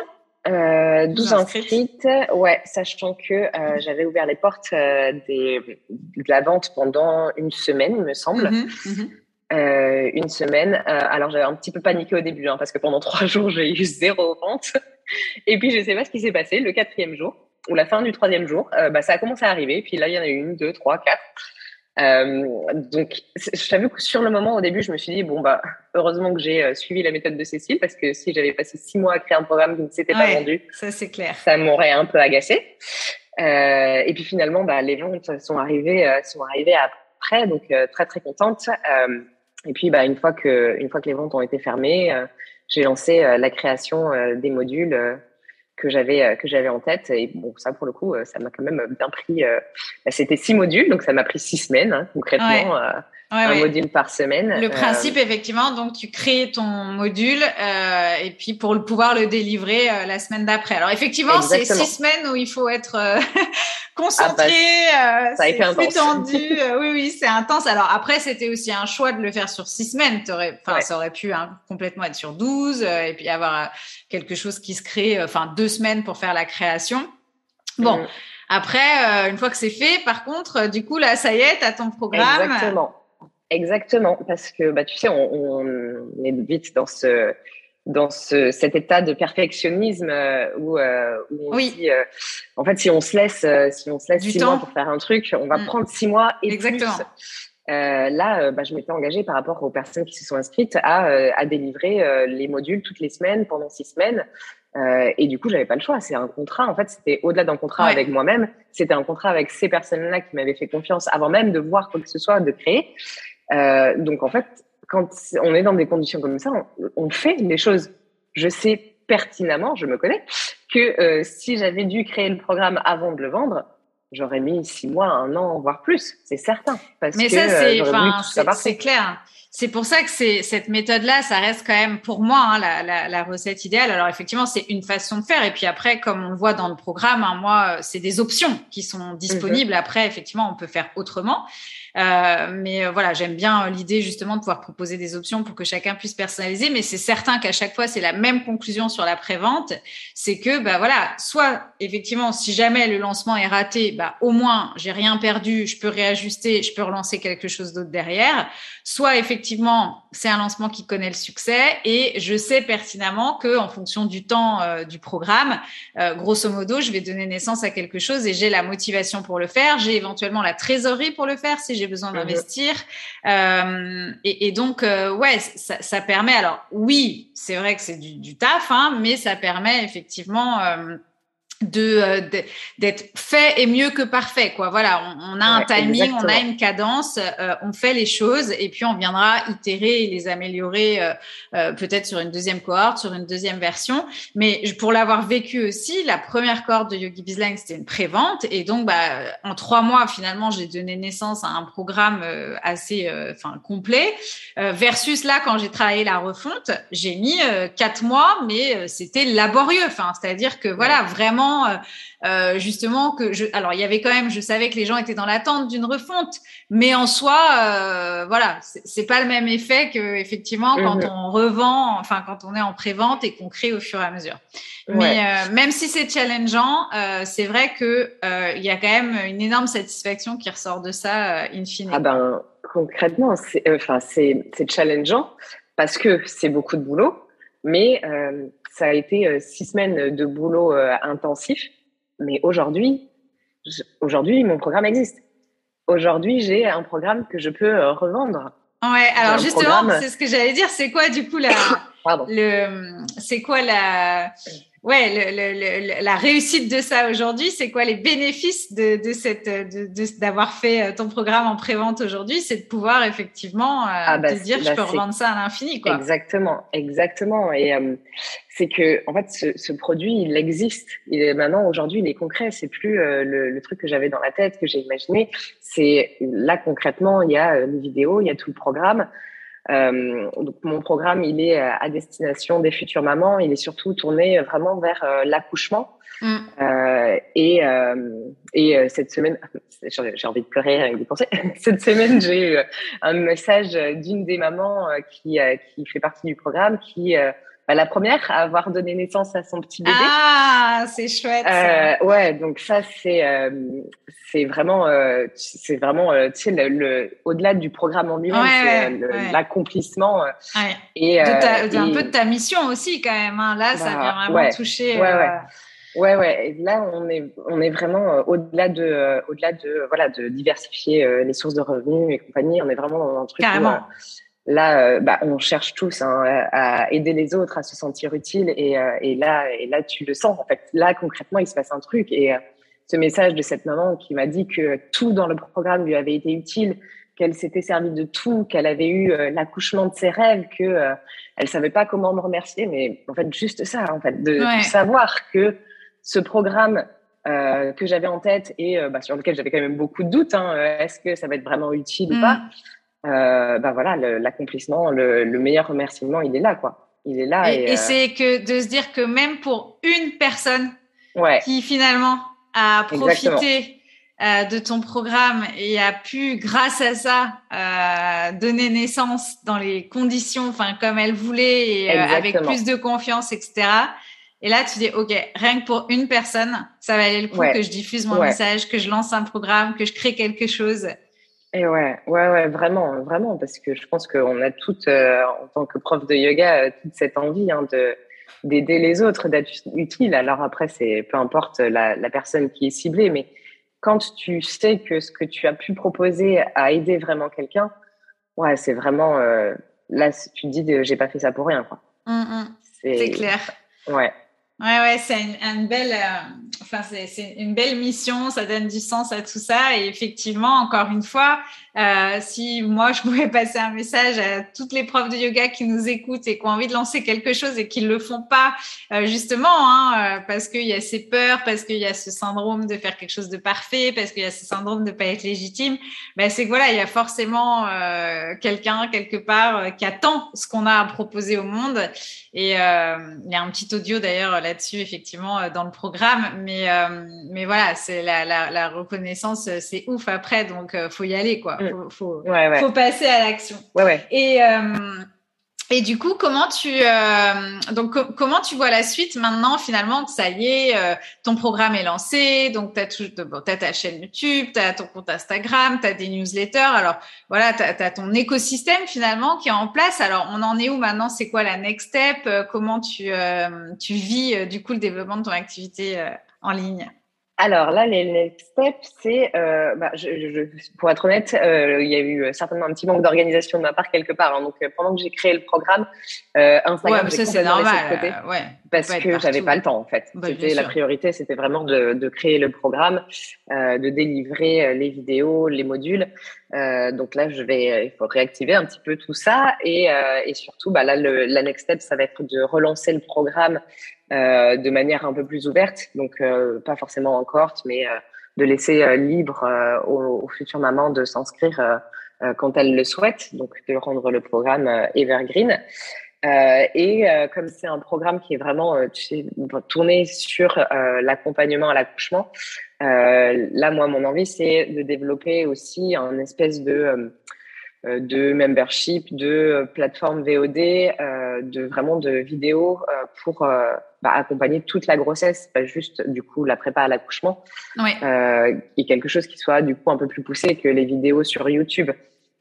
12, inscrites. ouais, sachant que j'avais ouvert les portes des, de la vente pendant une semaine, il me semble. Mm-hmm, mm-hmm. une semaine. alors j'avais un petit peu paniqué au début hein, parce que pendant trois jours j'ai eu zéro vente. Et puis je sais pas ce qui s'est passé. Le quatrième jour ou la fin du troisième jour, bah, ça a commencé à arriver. Puis là il y en a eu une, deux, trois, quatre. Euh, donc, je t'avoue que sur le moment, au début, je me suis dit, bon, bah, heureusement que j'ai euh, suivi la méthode de Cécile, parce que si j'avais passé six mois à créer un programme qui ne s'était pas vendu, ça c'est clair. Ça m'aurait un peu agacé. Euh, et puis finalement, bah, les ventes sont arrivées, euh, sont arrivées après, donc euh, très très contente. Et puis, bah, une fois que, une fois que les ventes ont été fermées, j'ai lancé la création des modules que j'avais euh, que j'avais en tête. Et bon ça pour le coup euh, ça m'a quand même bien pris euh, bah, c'était six modules donc ça m'a pris six semaines hein, concrètement un module par semaine. Le principe, effectivement, donc tu crées ton module euh, et puis pour le pouvoir le délivrer la semaine d'après. Alors effectivement, c'est six semaines où il faut être concentré, ah bah, ça a été intense. tendu. oui, oui, c'est intense. Alors après, c'était aussi un choix de le faire sur six semaines. Enfin, ça aurait pu hein, complètement être sur 12 et puis avoir quelque chose qui se crée, enfin deux semaines pour faire la création. Bon. Mm. Après, une fois que c'est fait, par contre, du coup, là, ça y est, tu as ton programme. Exactement. Exactement, parce que bah, tu sais, on, on est vite dans ce dans ce, cet état de perfectionnisme euh, où, euh, où on oui. dit, euh, en fait, si on se laisse, si on se laisse six mois pour faire un truc, on va mm. prendre six mois et Exactement. plus. là, bah, je m'étais engagée par rapport aux personnes qui se sont inscrites à, à délivrer les modules toutes les semaines pendant six semaines. et du coup, j'avais pas le choix. C'est un contrat. En fait, c'était au-delà d'un contrat avec moi-même. C'était un contrat avec ces personnes-là qui m'avaient fait confiance avant même de voir quoi que ce soit, de créer. Euh, donc en fait, quand on est dans des conditions comme ça, on, fait les choses. Je sais pertinemment, je me connais, que euh, si j'avais dû créer le programme avant de le vendre, j'aurais mis six mois, un an, voire plus, c'est certain. Parce Mais ça, euh, c'est clair. C'est pour ça que c'est cette méthode-là, ça reste quand même pour moi hein, la, la, la, recette idéale. Alors effectivement, c'est une façon de faire. Et puis après, comme on le voit dans le programme, hein, moi, c'est des options qui sont disponibles. Mhm. Après, effectivement, on peut faire autrement. Euh, mais euh, voilà, j'aime bien euh, l'idée justement de pouvoir proposer des options pour que chacun puisse personnaliser. Mais c'est certain qu'à chaque fois, c'est la même conclusion sur la prévente, c'est que bah voilà, soit effectivement, si jamais le lancement est raté, bah au moins j'ai rien perdu, je peux réajuster, je peux relancer quelque chose d'autre derrière. Soit effectivement, c'est un lancement qui connaît le succès et je sais pertinemment que en fonction du temps du programme, grosso modo, je vais donner naissance à quelque chose et j'ai la motivation pour le faire, j'ai éventuellement la trésorerie pour le faire si j'ai besoin mhm. d'investir. Euh, et, donc, euh, ouais, ça, ça, permet. Alors, oui, c'est vrai que c'est du, du, taf, hein, mais ça permet effectivement. Euh, euh, de d'être fait et mieux que parfait quoi. Voilà on, a un timing on a une cadence euh, on fait les choses et puis on viendra itérer et les améliorer euh, peut-être sur une deuxième cohorte sur une deuxième version. Mais pour l'avoir vécu aussi la première cohorte de Yogi Bizline c'était une prévente et donc bah en trois mois finalement j'ai donné naissance à un programme assez enfin complet versus là quand j'ai travaillé la refonte j'ai mis quatre mois mais c'était laborieux. Enfin c'est-à-dire que voilà vraiment euh, euh, justement que je. Alors il y avait quand même, je savais que les gens étaient dans l'attente d'une refonte, mais en soi, euh, voilà, c'est pas le même effet que effectivement quand mhm. on revend, enfin quand on est en prévente et qu'on crée au fur et à mesure. Mais même si c'est challengeant, c'est vrai que il y a quand même une énorme satisfaction qui ressort de ça, in fine. Ah ben concrètement, c'est enfin c'est challengeant parce que c'est beaucoup de boulot, mais ça a été euh, six semaines de boulot euh, intensif. Mais aujourd'hui, aujourd'hui, mon programme existe. Aujourd'hui, j'ai un programme que je peux euh, revendre. Ouais, alors justement, c'est ce que j'allais dire. C'est quoi, du coup, la, le, c'est quoi la, ouais, le, le, la réussite de ça aujourd'hui, c'est quoi les bénéfices de, de cette, d'avoir fait euh, ton programme en prévente aujourd'hui, c'est de pouvoir effectivement euh, ah bah, te dire je bah, peux revendre ça à l'infini, quoi. Exactement, exactement. Et euh, c'est que en fait, ce, ce, produit, il existe. Il est maintenant aujourd'hui, il est concret. C'est plus le, le, truc que j'avais dans la tête, que j'ai imaginé. C'est là concrètement, il y a une vidéo, il y a tout le programme. Euh, donc mon programme, il est euh, à destination des futures mamans. Il est surtout tourné vraiment vers euh, l'accouchement. Mm. Euh, et, et cette semaine, j'ai envie de pleurer avec des pensées. cette semaine, j'ai eu un message d'une des mamans qui, qui fait partie du programme qui bah, la première à avoir donné naissance à son petit bébé. Ah, c'est chouette. Euh, ouais, donc ça c'est euh, c'est vraiment euh, c'est vraiment euh, tu sais le, le au-delà du programme en lui-même, c'est euh, l'accomplissement et, de un peu de ta mission aussi quand même. Hein. Là, ça bah, vient vraiment toucher. Ouais, ouais. Ouais, ouais. Et là, on est, on est vraiment au-delà de, au-delà de, voilà, de diversifier les sources de revenus et compagnie. On est vraiment dans un truc. Carrément. Là, euh, bah, on cherche tous hein, à aider les autres, à se sentir utile, et, euh, et, là, et là, tu le sens. En fait, là, concrètement, il se passe un truc. Et euh, ce message de cette maman qui m'a dit que tout dans le programme lui avait été utile, qu'elle s'était servie de tout, qu'elle avait eu l'accouchement de ses rêves, que elle savait pas comment me remercier, mais en fait, juste ça, en fait, de, savoir que ce programme que j'avais en tête et bah, sur lequel j'avais quand même beaucoup de doutes, hein, est-ce que ça va être vraiment utile ou mm. pas euh, bah voilà, l'accomplissement, le, le, meilleur remerciement, il est là, quoi. Il est là. Et, et, euh, c'est que de se dire que même pour une personne ouais. qui finalement a profité euh, de ton programme et a pu, grâce à ça, euh, donner naissance dans les conditions, enfin comme elle voulait, et avec plus de confiance, etc. Et là, tu dis, OK, rien que pour une personne, ça va aller le coup que je diffuse mon message, que je lance un programme, que je crée quelque chose. Et ouais, ouais, ouais, vraiment, vraiment, parce que je pense qu'on a toutes, euh, en tant que prof de yoga, euh, toute cette envie hein, de d'aider les autres, d'être utile. Alors après, c'est peu importe la, la, personne qui est ciblée, mais quand tu sais que ce que tu as pu proposer a aidé vraiment quelqu'un, ouais, c'est vraiment euh, là, tu te dis, j'ai pas fait ça pour rien, quoi. Mmh, mmh. c'est clair. Ouais. Ouais, ouais, c'est une, belle, euh, enfin c'est une belle mission, ça donne du sens à tout ça. Et effectivement, encore une fois, euh, si moi je pouvais passer un message à toutes les profs de yoga qui nous écoutent et qui ont envie de lancer quelque chose et qui ne le font pas, euh, justement, hein, parce qu'il y a ces peurs, parce qu'il y a ce syndrome de faire quelque chose de parfait, parce qu'il y a ce syndrome de pas être légitime, ben c'est que voilà, il y a forcément quelqu'un quelque part qui attend ce qu'on a à proposer au monde. Et il y a un petit audio d'ailleurs là-dessus, effectivement, dans le programme. Mais, mais voilà, c'est la, la, la, reconnaissance, c'est ouf après, donc faut y aller, quoi. Mm. Faut, faut, passer à l'action. Et, euh, et du coup, comment tu, euh, donc, comment tu vois la suite maintenant, finalement, que ça y est, euh, ton programme est lancé, donc tu as, bon, ta chaîne YouTube, tu as ton compte Instagram, tu as des newsletters. Alors, voilà, tu as, ton écosystème finalement qui est en place. Alors, on en est où maintenant? C'est quoi la next step? Comment tu, tu vis, du coup, le développement de ton activité en ligne? Alors là, les next steps, c'est, euh, bah, je, je, pour être honnête, euh, il y a eu certainement un petit manque d'organisation de ma part quelque part. Hein. donc euh, pendant que j'ai créé le programme, euh, Instagram, ouais, ça c'est normal, côté euh, ouais, parce que j'avais pas le temps en fait. Bah, c'était la priorité, c'était vraiment de, de, créer le programme, euh, de délivrer les vidéos, les modules. donc là, je vais, il faut réactiver un petit peu tout ça et, et surtout, bah là, le, la next step, ça va être de relancer le programme euh, de manière un peu plus ouverte, donc euh, pas forcément en cohorte, mais euh, de laisser libre aux, futures mamans de s'inscrire quand elles le souhaitent, donc de rendre le programme evergreen. et comme c'est un programme qui est vraiment tourné sur l'accompagnement à l'accouchement, là, moi, mon envie, c'est de développer aussi un espèce de euh, de membership, de euh, plateforme VOD, euh, de vraiment de vidéos pour bah, accompagner toute la grossesse, pas juste du coup la prépa à l'accouchement, oui. et quelque chose qui soit du coup un peu plus poussé que les vidéos sur YouTube.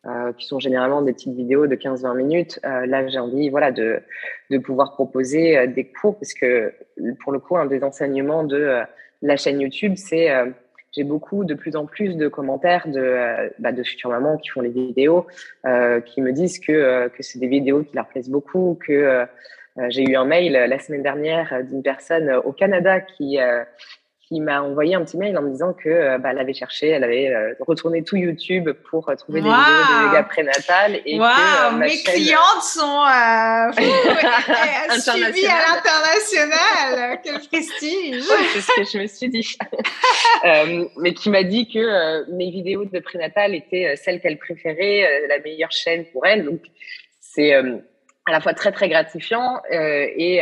Euh, qui sont généralement des petites vidéos de 15-20 minutes. Euh, là, j'ai envie, voilà, de, de pouvoir proposer des cours, parce que pour le coup, un des enseignements de la chaîne YouTube, c'est j'ai beaucoup de plus en plus de commentaires de, euh, bah, de futures mamans qui font les vidéos, euh, qui me disent que, euh, que c'est des vidéos qui leur plaisent beaucoup, que j'ai eu un mail la semaine dernière d'une personne au Canada qui, qui m'a envoyé un petit mail en me disant que euh, bah, elle avait cherché, elle avait euh, retourné tout YouTube pour euh, trouver des vidéos de yoga prénatal et que, mes clientes sont suivies à l'international. Quel prestige C'est ce que je me suis dit. mais qui m'a dit que mes vidéos de prénatal étaient celles qu'elle préférait, la meilleure chaîne pour elle. Donc c'est à la fois très très gratifiant et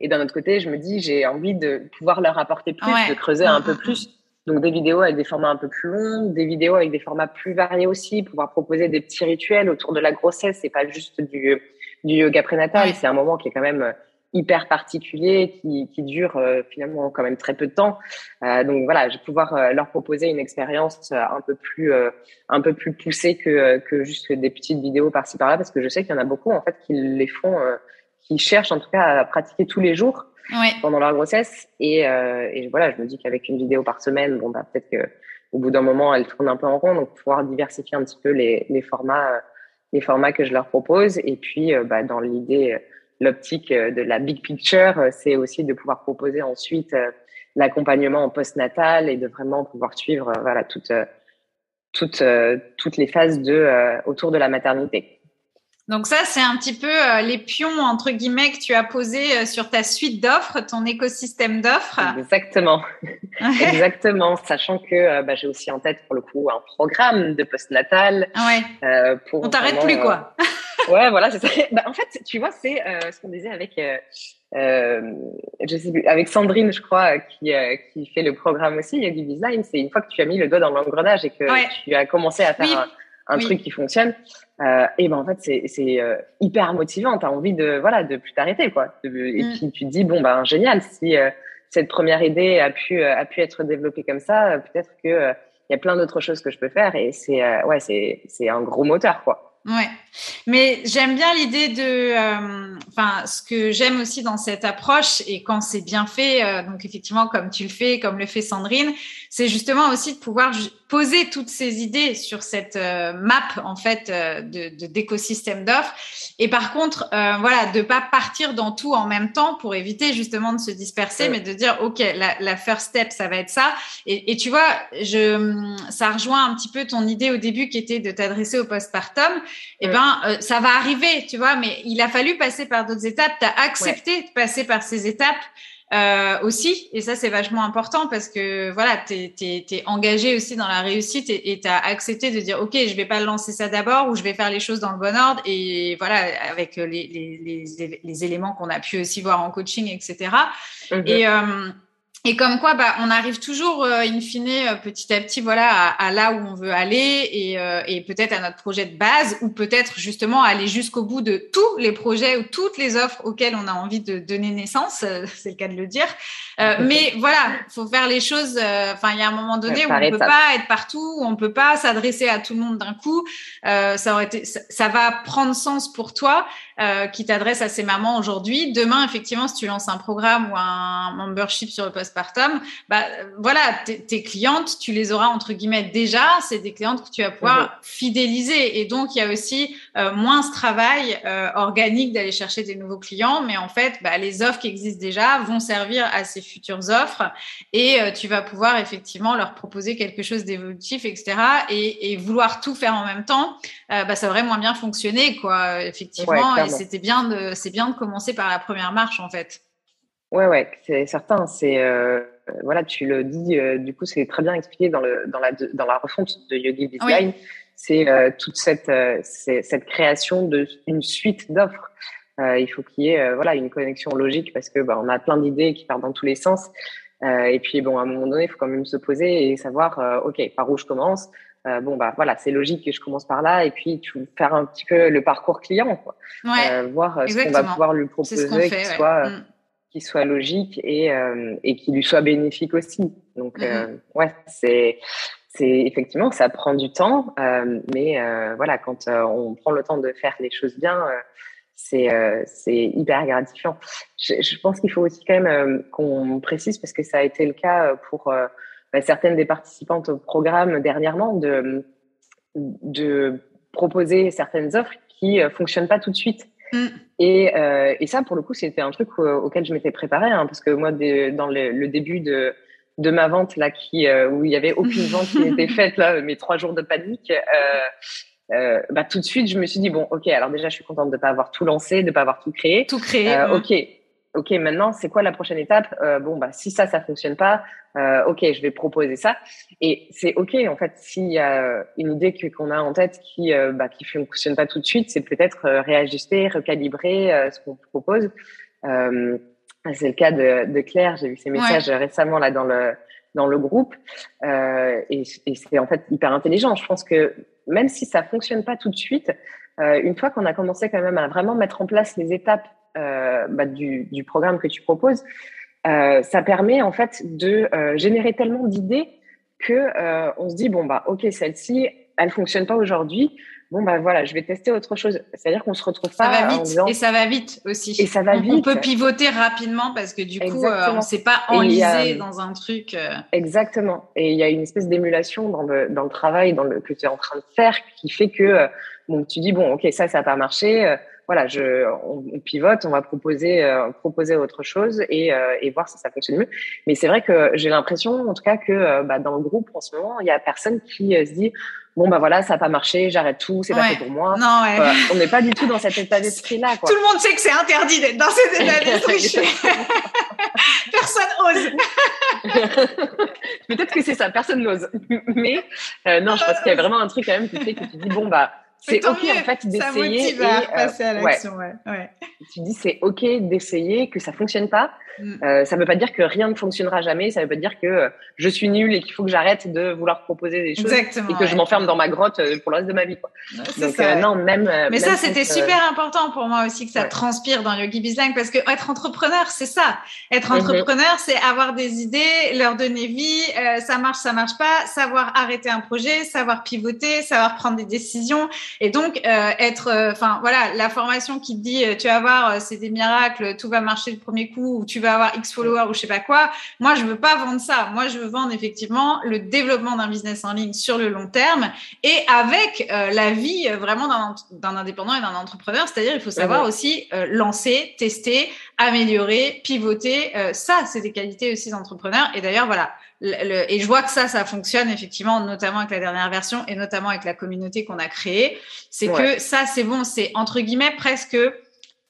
et d'un autre côté, je me dis, j'ai envie de pouvoir leur apporter plus, de creuser un peu plus. Donc des vidéos avec des formats un peu plus longs, des vidéos avec des formats plus variés aussi, pouvoir proposer des petits rituels autour de la grossesse. C'est pas juste du, du yoga prénatal, c'est un moment qui est quand même hyper particulier qui, qui dure euh, finalement quand même très peu de temps. Euh, donc voilà, je vais pouvoir euh, leur proposer une expérience un peu plus un peu plus poussée que que juste des petites vidéos par-ci par-là parce que je sais qu'il y en a beaucoup en fait qui les font qui cherchent en tout cas à pratiquer tous les jours pendant leur grossesse. Et, et voilà, je me dis qu'avec une vidéo par semaine, bon bah peut-être que au bout d'un moment, elles tournent un peu en rond. Donc pouvoir diversifier un petit peu les les formats les formats que je leur propose. Et puis bah dans l'idée l'optique euh, de la big picture, euh, c'est aussi de pouvoir proposer ensuite euh, l'accompagnement en postnatal et de vraiment pouvoir suivre voilà toutes toutes toutes les phases de autour de la maternité. Donc ça, c'est un petit peu les pions entre guillemets que tu as posés sur ta suite d'offres, ton écosystème d'offres. Exactement, exactement. Sachant que bah, j'ai aussi en tête pour le coup un programme de postnatal. Ouais. pour On t'arrête plus quoi. ouais, voilà, c'est ça. Bah, en fait, tu vois, c'est euh, ce qu'on disait avec, euh, euh, je sais plus, avec Sandrine, je crois, qui, euh, qui fait le programme aussi, Yogi Design. C'est une fois que tu as mis le doigt dans l'engrenage et que tu as commencé à faire un, truc qui fonctionne, et ben en fait, c'est hyper motivant. Tu as envie de, voilà, de plus t'arrêter, quoi. et mm. puis tu te dis, bon, ben génial, si cette première idée a pu, a pu être développée comme ça, peut-être que il y a plein d'autres choses que je peux faire et c'est ouais c'est c'est un gros moteur quoi. Ouais, mais j'aime bien l'idée de, euh, enfin, ce que j'aime aussi dans cette approche et quand c'est bien fait, euh, donc effectivement comme tu le fais, comme le fait Sandrine, c'est justement aussi de pouvoir poser toutes ces idées sur cette euh, map en fait de d'écosystème d'offres. Et par contre, voilà, de pas partir dans tout en même temps pour éviter justement de se disperser, mais de dire ok, la, la, first step, ça va être ça. Et, et tu vois, je, ça rejoint un petit peu ton idée au début qui était de t'adresser au postpartum eh ben, euh, ça va arriver, tu vois, mais il a fallu passer par d'autres étapes. Tu as accepté de passer par ces étapes euh, aussi, et ça, c'est vachement important parce que voilà, tu es, engagé aussi dans la réussite et tu as accepté de dire, OK, je vais pas lancer ça d'abord ou je vais faire les choses dans le bon ordre et voilà, avec les, les, les, les éléments qu'on a pu aussi voir en coaching, etc. Et et comme quoi, bah, on arrive toujours, euh, in fine, euh, petit à petit, voilà, à, là où on veut aller et, euh, et peut-être à notre projet de base ou peut-être justement aller jusqu'au bout de tous les projets ou toutes les offres auxquelles on a envie de donner naissance, c'est le cas de le dire. mais voilà, faut faire les choses. Enfin, il y a un moment donné où on ne peut pas être partout, où on peut pas s'adresser à tout le monde d'un coup. ça aurait été, ça, va prendre sens pour toi qui t'adresse à ces mamans aujourd'hui. Demain, effectivement, si tu lances un programme ou un membership sur le postpartum, bah, voilà, tes clientes, tu les auras entre guillemets déjà, c'est des clientes que tu vas pouvoir mhm. fidéliser. Et donc, il y a aussi euh, moins ce travail euh, organique d'aller chercher des nouveaux clients, mais en fait, bah, les offres qui existent déjà vont servir à ces futures offres et euh, tu vas pouvoir effectivement leur proposer quelque chose d'évolutif, etc. Et, vouloir tout faire en même temps, bah, ça aurait moins bien fonctionné, quoi, effectivement. C'était bien de, c'est bien de commencer par la première marche, en fait. Ouais, ouais, c'est certain. C'est euh, voilà, tu le dis. Euh, du coup, c'est très bien expliqué dans le dans la dans la refonte de Yogi Design. C'est euh, toute cette cette création de une suite d'offres. il faut qu'il y ait voilà une connexion logique parce que bah, on a plein d'idées qui partent dans tous les sens. et puis bon, à un moment donné, il faut quand même se poser et savoir, ok, par où je commence. Bon bah voilà, c'est logique que je commence par là et puis tu faire un petit peu le parcours client, quoi. Ouais, voir ce qu'on va pouvoir lui proposer, qu qui soit mm qui soit logique et, euh, et qui lui soit bénéfique aussi. Donc, euh, mm-hmm. ouais, c'est c'est effectivement ça prend du temps, euh, mais euh, voilà, quand euh, on prend le temps de faire les choses bien, c'est c'est hyper gratifiant. Je, je pense qu'il faut aussi quand même qu'on précise parce que ça a été le cas pour bah, certaines des participantes au programme dernièrement de de proposer certaines offres qui fonctionnent pas tout de suite. Mm. Et, euh, et, ça, pour le coup, c'était un truc auquel je m'étais préparée, hein, parce que moi, dans le, le, début de, de ma vente, là, qui, euh, où il y avait aucune vente qui était faite, là, mes trois jours de panique, euh, euh, bah, tout de suite, je me suis dit, bon, ok, alors déjà, je suis contente de pas avoir tout lancé, de pas avoir tout créé. Tout créé. Euh, ok, ok, maintenant, c'est quoi la prochaine étape? Euh, Bon, bah, si ça, ça fonctionne pas, euh, ok, je vais proposer ça. Et c'est ok, en fait, s'il y a une idée qu'on a en tête qui euh, bah, qui fonctionne pas tout de suite, c'est peut-être euh, réajuster, recalibrer euh, ce qu'on propose. c'est le cas de, de Claire. J'ai vu ses messages récemment là dans le dans le groupe, et, et c'est en fait hyper intelligent. Je pense que même si ça fonctionne pas tout de suite, une fois qu'on a commencé quand même à vraiment mettre en place les étapes bah, du, du, programme que tu proposes, ça permet en fait de générer tellement d'idées que on se dit bon bah ok celle-ci elle fonctionne pas aujourd'hui bon bah voilà, je vais tester autre chose. C'est-à-dire qu'on se retrouve pas ça va vite et ça va vite aussi. Et ça va on, vite. On peut pivoter rapidement parce que du coup, euh, on ne s'est pas enlisé dans un truc. Euh. Exactement. Et il y a une espèce d'émulation dans le dans le travail, dans le que tu es en train de faire, qui fait que euh, bon, tu dis bon, ok, ça, ça n'a pas marché. voilà, je, on, pivote, on va proposer, proposer autre chose et, et voir si ça fonctionne mieux. Mais c'est vrai que j'ai l'impression, en tout cas, que bah, dans le groupe en ce moment, il y a personne qui se dit bon bah voilà ça n'a pas marché j'arrête tout c'est pas fait pour moi. Non, ouais. on n'est pas du tout dans cet état d'esprit là tout le monde sait que c'est interdit d'être dans cet état d'esprit. Personne ose. Peut-être que c'est ça personne n'ose. Mais euh, non je pense qu'il y a vraiment un truc quand même qui fait que tu dis bon bah c'est ok en fait d'essayer et à passer à l'action ouais. ouais. tu dis c'est ok d'essayer que ça fonctionne pas Mm. Euh, ça ne veut pas dire que rien ne fonctionnera jamais. Ça ne veut pas dire que euh, je suis nulle et qu'il faut que j'arrête de vouloir proposer des choses et que je m'enferme dans ma grotte euh, pour le reste de ma vie. Quoi. Donc ça, non, même. Mais ça, c'était super important pour moi aussi que ça transpire dans Yogi Bizlang parce que être entrepreneur, c'est ça. Être mm-hmm. entrepreneur, c'est avoir des idées, leur donner vie. ça marche, ça marche pas. Savoir arrêter un projet, savoir pivoter, savoir prendre des décisions et donc être. Enfin voilà, la formation qui te dit tu vas voir, c'est des miracles, tout va marcher le premier coup ou tu vas avoir X followers ou je sais pas quoi. Moi, je veux pas vendre ça. Moi, je veux vendre effectivement le développement d'un business en ligne sur le long terme et avec euh, la vie euh, vraiment d'un indépendant et d'un entrepreneur. C'est-à-dire, il faut savoir aussi euh, lancer, tester, améliorer, pivoter. ça, c'est des qualités aussi d'entrepreneur. Et d'ailleurs, voilà. Et je vois que ça, ça fonctionne effectivement, notamment avec la dernière version et notamment avec la communauté qu'on a créée. C'est que ça, c'est bon, c'est entre guillemets presque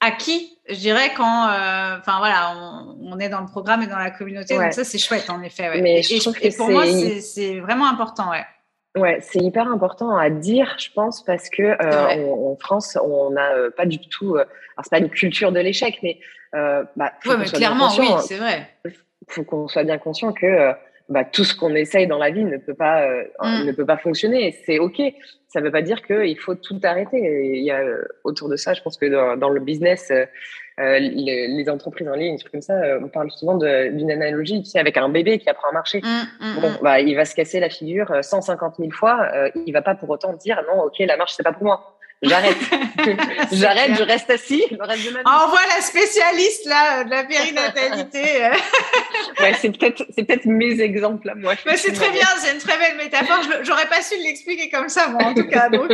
acquis je dirais quand, euh, enfin voilà, on, est dans le programme et dans la communauté, donc ça c'est chouette en effet. Ouais. Mais je que pour moi c'est vraiment important, ouais. Ouais, c'est hyper important à dire, je pense, parce que euh, en France, on n'a euh, pas du tout. alors c'est pas une culture de l'échec, mais bah, ouais, mais clairement, oui, c'est vrai. Faut qu'on soit bien conscient que bah, tout ce qu'on essaye dans la vie ne peut pas mm. ne peut pas fonctionner. C'est ok. Ça ne veut pas dire qu'il faut tout arrêter. il y a autour de ça, je pense que dans, dans le business, euh, les, les, entreprises en ligne, trucs comme ça, euh, on parle souvent d'une analogie, tu sais, avec un bébé qui apprend à marcher. Mmh, mmh, bon, bah, il va se casser la figure 150 euh, 000 fois, euh, il va pas pour autant dire non, ok, la marche c'est pas pour moi. J'arrête. J'arrête, je reste assis le reste de ma vie. Envoie la spécialiste là de la périnatalité. ouais, c'est peut-être c'est peut-être mes exemples là moi. Mais c'est très bien, c'est une très belle métaphore. J'aurais pas su l'expliquer comme ça moi en tout cas. Donc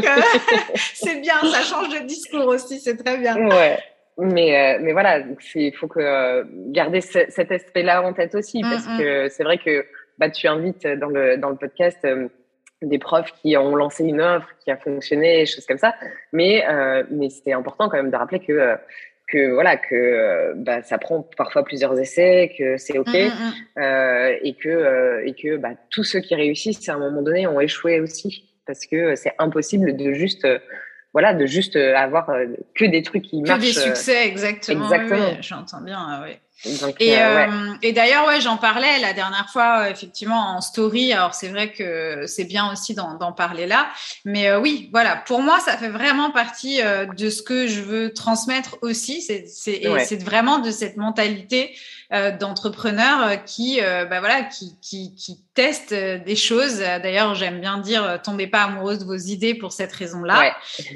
c'est bien, ça change de discours aussi, c'est très bien. Ouais. Mais, euh, mais voilà, il faut que euh, garder cet aspect-là en tête aussi, mm, parce mm. que c'est vrai que bah, tu invites dans le, dans le podcast euh, des profs qui ont lancé une offre, qui a fonctionné, choses comme ça. Mais, mais c'était important quand même de rappeler que, que voilà, que bah, ça prend parfois plusieurs essais, que c'est OK, mm, et que, et que bah, tous ceux qui réussissent à un moment donné ont échoué aussi, parce que c'est impossible de juste voilà, de juste euh, avoir euh, que des trucs qui marchent. Que des euh, succès, exactement. Exactement. J'entends bien, oui. Et, et d'ailleurs, ouais, j'en parlais la dernière fois, effectivement, en story. Alors, c'est vrai que c'est bien aussi d'en parler là. Mais oui, voilà, pour moi, ça fait vraiment partie de ce que je veux transmettre aussi. C'est vraiment de cette mentalité d'entrepreneur qui, bah, voilà, qui, qui, qui teste euh, des choses. D'ailleurs, j'aime bien dire euh, tombez pas amoureuse de vos idées pour cette raison-là.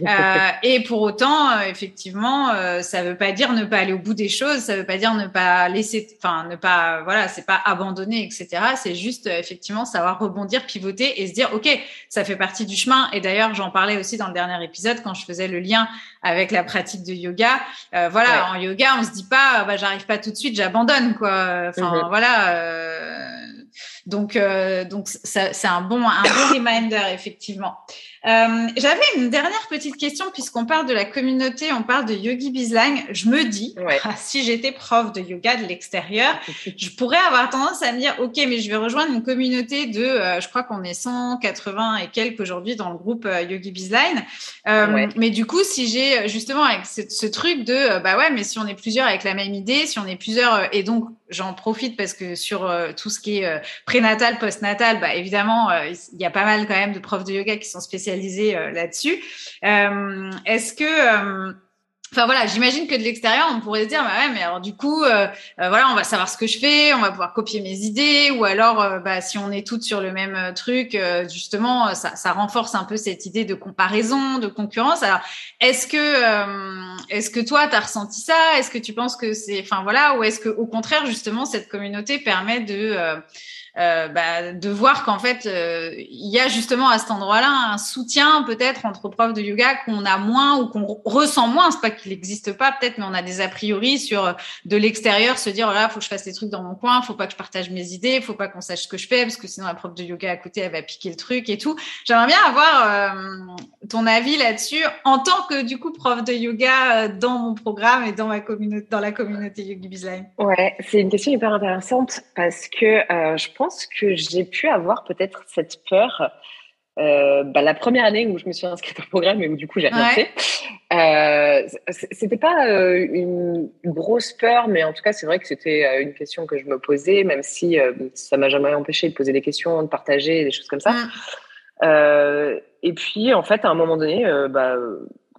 euh, et pour autant, euh, effectivement, euh, ça veut pas dire ne pas aller au bout des choses. Ça veut pas dire ne pas laisser, enfin ne pas, voilà, c'est pas abandonner, etc. C'est juste effectivement savoir rebondir, pivoter et se dire ok, ça fait partie du chemin. Et d'ailleurs, j'en parlais aussi dans le dernier épisode quand je faisais le lien avec la pratique de yoga. voilà, en yoga, on se dit pas bah j'arrive pas tout de suite, j'abandonne quoi. Enfin mm-hmm. voilà donc, euh, donc c'est un bon, un bon reminder, effectivement. Euh, J'avais une dernière petite question, puisqu'on parle de la communauté, on parle de Yogi Bizlang. Je me dis, ah, si j'étais prof de yoga de l'extérieur, je pourrais avoir tendance à me dire, OK, mais je vais rejoindre une communauté de, euh, je crois qu'on est 180 et quelques aujourd'hui dans le groupe euh, Yogi Bizline. Euh, mais du coup, si j'ai justement avec ce, ce, truc de, bah ouais, mais si on est plusieurs avec la même idée, si on est plusieurs, et donc j'en profite parce que sur tout ce qui est prénatal, postnatal, bah évidemment, il y a pas mal quand même de profs de yoga qui sont spécialisés euh, là-dessus. Euh, est-ce que euh, Enfin voilà, j'imagine que de l'extérieur, on pourrait se dire, bah ouais, mais alors du coup, voilà, on va savoir ce que je fais, on va pouvoir copier mes idées, ou alors, bah, si on est toutes sur le même truc, justement, ça, renforce un peu cette idée de comparaison, de concurrence. Alors, est-ce que, est-ce que toi, tu as ressenti ça? Est-ce que tu penses que c'est, enfin voilà, ou est-ce que au contraire, justement, cette communauté permet de euh, bah, de voir qu'en fait, euh, il y a justement à cet endroit-là un soutien peut-être entre profs de yoga qu'on a moins ou qu'on ressent moins. C'est pas qu'il n'existe pas peut-être, mais on a des a priori sur de l'extérieur, se dire voilà, faut que je fasse des trucs dans mon coin, faut pas que je partage mes idées, faut pas qu'on sache ce que je fais parce que sinon la prof de yoga à côté elle va piquer le truc et tout. J'aimerais bien avoir euh, ton avis là-dessus en tant que du coup prof de yoga dans mon programme et dans ma communauté, dans la communauté Yogi Bizline. Ouais, c'est une question hyper intéressante parce que je pense que j'ai pu avoir peut-être cette peur. Euh, bah, la première année où je me suis inscrite au programme et où du coup j'ai rien fait, euh, c'était pas euh, une grosse peur, mais en tout cas c'est vrai que c'était une question que je me posais, même si ça m'a jamais empêché de poser des questions, de partager des choses comme ça. Mm. et puis en fait à un moment donné, bah,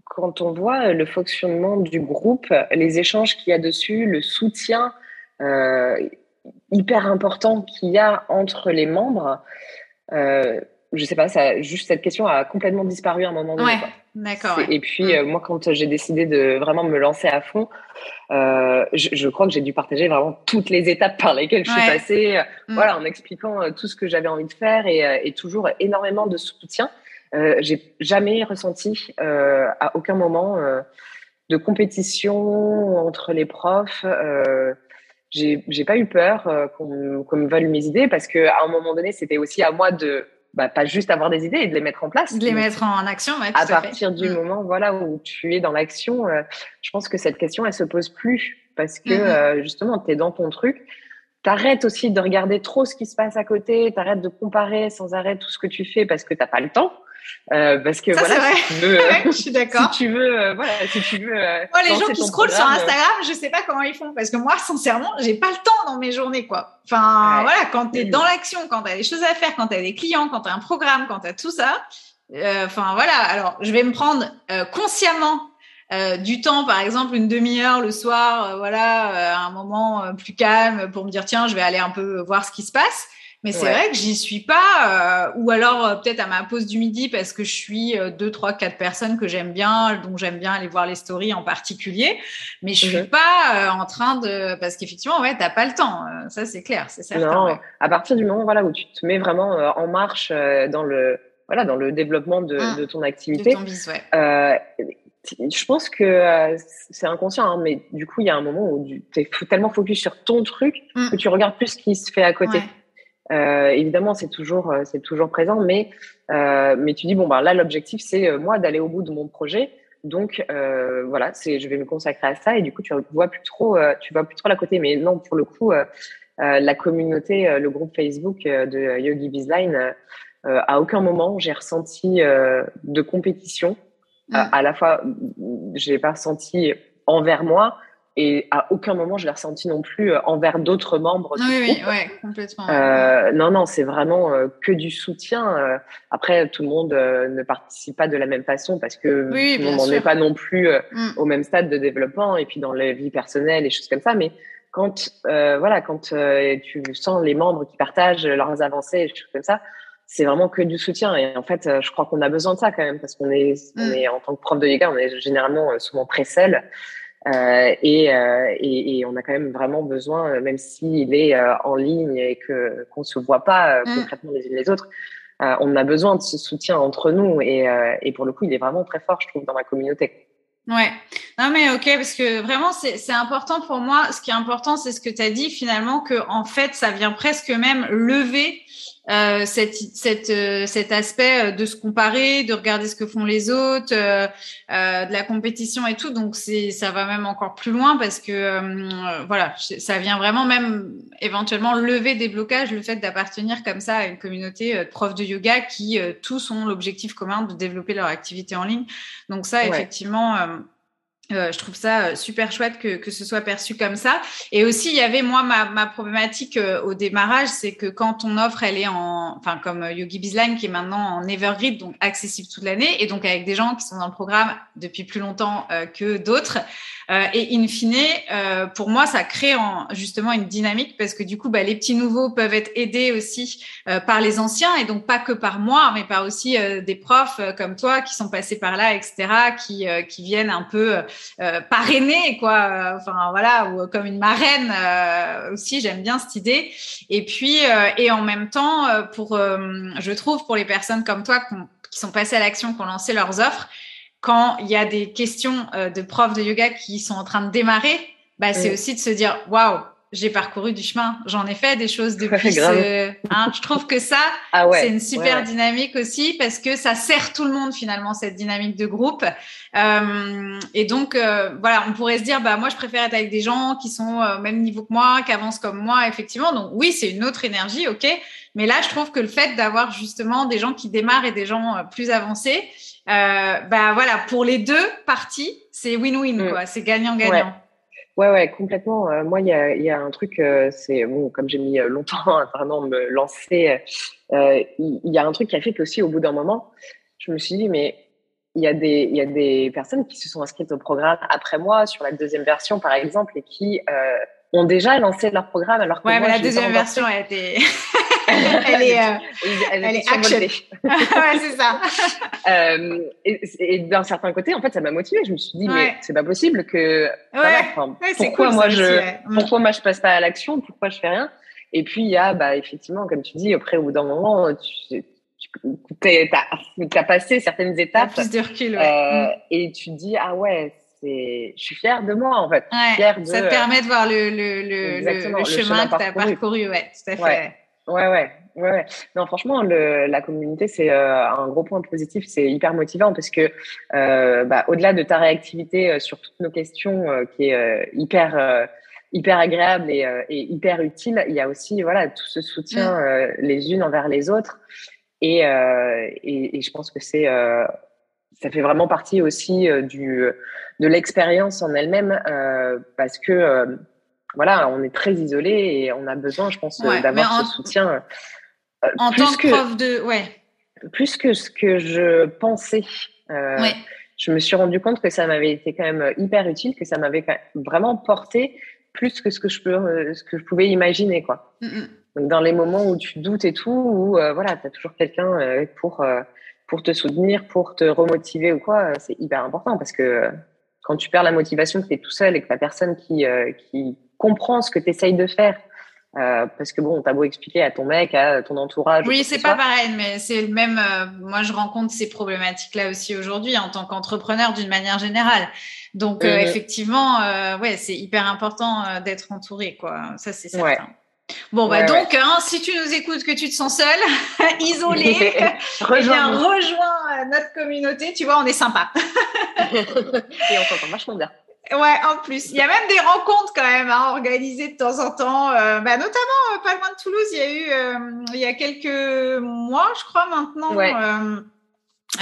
quand on voit le fonctionnement du groupe, les échanges qu'il y a dessus, le soutien, hyper important qu'il y a entre les membres. Euh, je sais pas, ça, juste cette question a complètement disparu à un moment donné. Ouais, d'accord. Et puis, mm. euh, moi, quand j'ai décidé de vraiment me lancer à fond, euh, je, crois que j'ai dû partager vraiment toutes les étapes par lesquelles je suis passée, mm. voilà, en expliquant euh, tout ce que j'avais envie de faire et, et toujours énormément de soutien. Euh, j'ai jamais ressenti à aucun moment de compétition entre les profs j'ai j'ai pas eu peur euh, qu'on me vole mes idées parce que à un moment donné c'était aussi à moi de bah, pas juste avoir des idées et de les mettre en place de les mettre en action ouais, à, partir du mm. moment voilà où tu es dans l'action euh, je pense que cette question elle se pose plus parce que mm-hmm. euh, justement tu es dans ton truc T'arrêtes aussi de regarder trop ce qui se passe à côté, t'arrêtes de comparer sans arrêt tout ce que tu fais parce que t'as pas le temps. Euh, parce que voilà, si tu veux, euh, je suis d'accord. Si tu veux, euh, voilà, si tu veux. Oh, les gens qui scrollent sur Instagram, je sais pas comment ils font parce que moi, sincèrement, j'ai pas le temps dans mes journées, quoi. Enfin, voilà, quand tu es dans l'action, quand tu as des choses à faire, quand tu as des clients, quand tu as un programme, quand tu as tout ça. Enfin, voilà. Alors, je vais me prendre consciemment du temps, par exemple, une demi-heure le soir, voilà, à un moment plus calme pour me dire tiens, je vais aller un peu voir ce qui se passe. Mais c'est vrai que j'y suis pas, euh, ou alors euh, peut-être à ma pause du midi parce que je suis euh, deux, trois, quatre personnes que j'aime bien, dont j'aime bien aller voir les stories en particulier. Mais je suis mhm. pas en train de, parce qu'effectivement, ouais, t'as pas le temps. ça, c'est clair, c'est certain. Non, à partir du moment, voilà, où tu te mets vraiment en marche dans le, voilà, dans le développement de, mmh. de ton activité. De ton bis, ouais. je pense que c'est inconscient, hein, mais du coup, il y a un moment où tu es tellement focus sur ton truc mmh. que tu regardes plus ce qui se fait à côté. Euh, évidemment, c'est toujours, euh, c'est toujours présent, mais, euh, mais tu dis bon bah là l'objectif c'est moi d'aller au bout de mon projet. Donc euh, voilà, c'est je vais me consacrer à ça et du coup tu vois plus trop, tu vois plus trop la côté. Mais non, pour le coup, la communauté, le groupe Facebook de Yogi Bizline, à aucun moment j'ai ressenti de compétition. Mm. à la fois, j'ai pas ressenti envers moi, et à aucun moment je l'ai ressenti non plus euh, envers d'autres membres. Du oui, oui, ouais, complètement. Euh, non, non, c'est vraiment euh, que du soutien. Euh, après, tout le monde ne participe pas de la même façon parce que tout le monde n'est pas non plus mm. au même stade de développement et puis dans la vie personnelle et choses comme ça. Mais quand, voilà, quand tu sens les membres qui partagent leurs avancées et choses comme ça, c'est vraiment que du soutien. Et en fait, je crois qu'on a besoin de ça quand même parce qu'on est, on mm. est en tant que prof de yoga, on est généralement souvent pré-sel. Euh, et, euh, et, et, on a quand même vraiment besoin, euh, même s'il est en ligne et que qu'on se voit pas mm. concrètement les unes les autres, on a besoin de ce soutien entre nous. Et, et pour le coup, il est vraiment très fort, je trouve, dans ma communauté. Ouais, non mais ok, parce que vraiment c'est important pour moi. Ce qui est important, c'est ce que tu as dit finalement, que en fait, ça vient presque même lever euh, cette, cette, euh, cet aspect euh, de se comparer, de regarder ce que font les autres, euh, de la compétition et tout. Donc c'est ça va même encore plus loin parce que voilà, ça vient vraiment même éventuellement lever des blocages, le fait d'appartenir comme ça à une communauté de profs de yoga qui tous ont l'objectif commun de développer leur activité en ligne. Donc ça, effectivement Euh, je trouve ça euh, super chouette que, que ce soit perçu comme ça. Et aussi, il y avait moi ma, ma problématique euh, au démarrage, c'est que quand ton offre elle est en, enfin comme Yogi Bizline qui est maintenant en Evergreen, donc accessible toute l'année, et donc avec des gens qui sont dans le programme depuis plus longtemps que d'autres. et in fine, pour moi, ça crée en, justement une dynamique parce que du coup, bah, les petits nouveaux peuvent être aidés aussi par les anciens et donc pas que par moi, mais par aussi des profs comme toi qui sont passés par là, etc., qui qui viennent un peu euh, parrainée, quoi. Enfin voilà, ou comme une marraine euh, aussi. J'aime bien cette idée. Et puis euh, et en même temps, pour je trouve pour les personnes comme toi qui sont passées à l'action, qui ont lancé leurs offres, quand il y a des questions de profs de yoga qui sont en train de démarrer, bah, c'est aussi de se dire waouh, j'ai parcouru du chemin, j'en ai fait des choses depuis. ce... hein, je trouve que ça, ah c'est une super dynamique aussi parce que ça sert tout le monde finalement cette dynamique de groupe. Euh, et donc euh, voilà, on pourrait se dire bah moi je préfère être avec des gens qui sont euh, au même niveau que moi, qui avancent comme moi effectivement. Donc oui, c'est une autre énergie, ok. Mais là, je trouve que le fait d'avoir justement des gens qui démarrent et des gens euh, plus avancés, bah voilà, pour les deux parties, c'est win-win mm. quoi, c'est gagnant-gagnant. Ouais, ouais, complètement. Euh, moi, il y a, y a, un truc, euh, c'est bon, comme j'ai mis euh, longtemps à vraiment me lancer, il y, a un truc qui a fait qu'aussi, au bout d'un moment, je me suis dit, mais il y, y a des personnes qui se sont inscrites au programme après moi, sur la deuxième version, par exemple, et qui ont déjà lancé leur programme alors que ouais, moi, mais la deuxième version a été elle est, euh, elle, est action. ouais, c'est ça. euh, et, et d'un certain côté, en fait, ça m'a motivée. Je me suis dit, mais c'est pas possible que. Ouais. pourquoi moi je, mm. pourquoi moi je passe pas à l'action? Pourquoi je fais rien? Et puis il y a, bah, effectivement, comme tu dis, après, au bout d'un moment, tu, tu as, passé certaines étapes. Plus de recul, euh, mm. Et tu te dis, ah ouais, je suis fière de moi en fait. de, ça te permet de voir le, le, le, le chemin, que tu as parcouru. Ouais, tout à fait. Ouais, ouais, ouais. Non, franchement, le, la communauté, c'est euh, un gros point positif. C'est hyper motivant parce que, euh, bah, au-delà de ta réactivité euh, sur toutes nos questions, qui est hyper, hyper agréable et, et, hyper utile, il y a aussi, voilà, tout ce soutien les unes envers les autres. Et, et, et je pense que c'est, ça fait vraiment partie aussi du, de l'expérience en elle-même parce que voilà, on est très isolé et on a besoin, je pense, d'avoir ce soutien. Euh, en tant que, prof de, ouais. Plus que ce que je pensais. Euh, Je me suis rendu compte que ça m'avait été quand même hyper utile, que ça m'avait vraiment porté plus que ce que je peux, euh, ce que je pouvais imaginer, quoi. Mm, mm. Donc, dans les moments où tu doutes et tout, où euh, voilà, tu as toujours quelqu'un euh, pour pour te soutenir, pour te remotiver ou quoi, c'est hyper important parce que quand tu perds la motivation, que tu es tout seul et que la personne qui, qui comprends ce que tu essayes de faire. Euh, parce que bon, t'as beau expliquer à ton mec, à ton entourage. Oui, c'est pas pareil, mais c'est le même. Euh, moi, je rencontre ces problématiques-là aussi aujourd'hui en tant qu'entrepreneur d'une manière générale. Donc, euh, effectivement, ouais, c'est hyper important d'être entouré, quoi. Ça, c'est certain. Bon, bah donc, hein, si tu nous écoutes, que tu te sens seul, isolé, eh rejoins, rejoins notre communauté. Tu vois, on est sympa. Et on s'entend vachement bien. Ouais, en plus. Il y a même des rencontres quand même à hein, organisées de temps en temps. Euh, bah, notamment, euh, pas loin de Toulouse, il y a eu, euh, il y a quelques mois, je crois maintenant, ouais.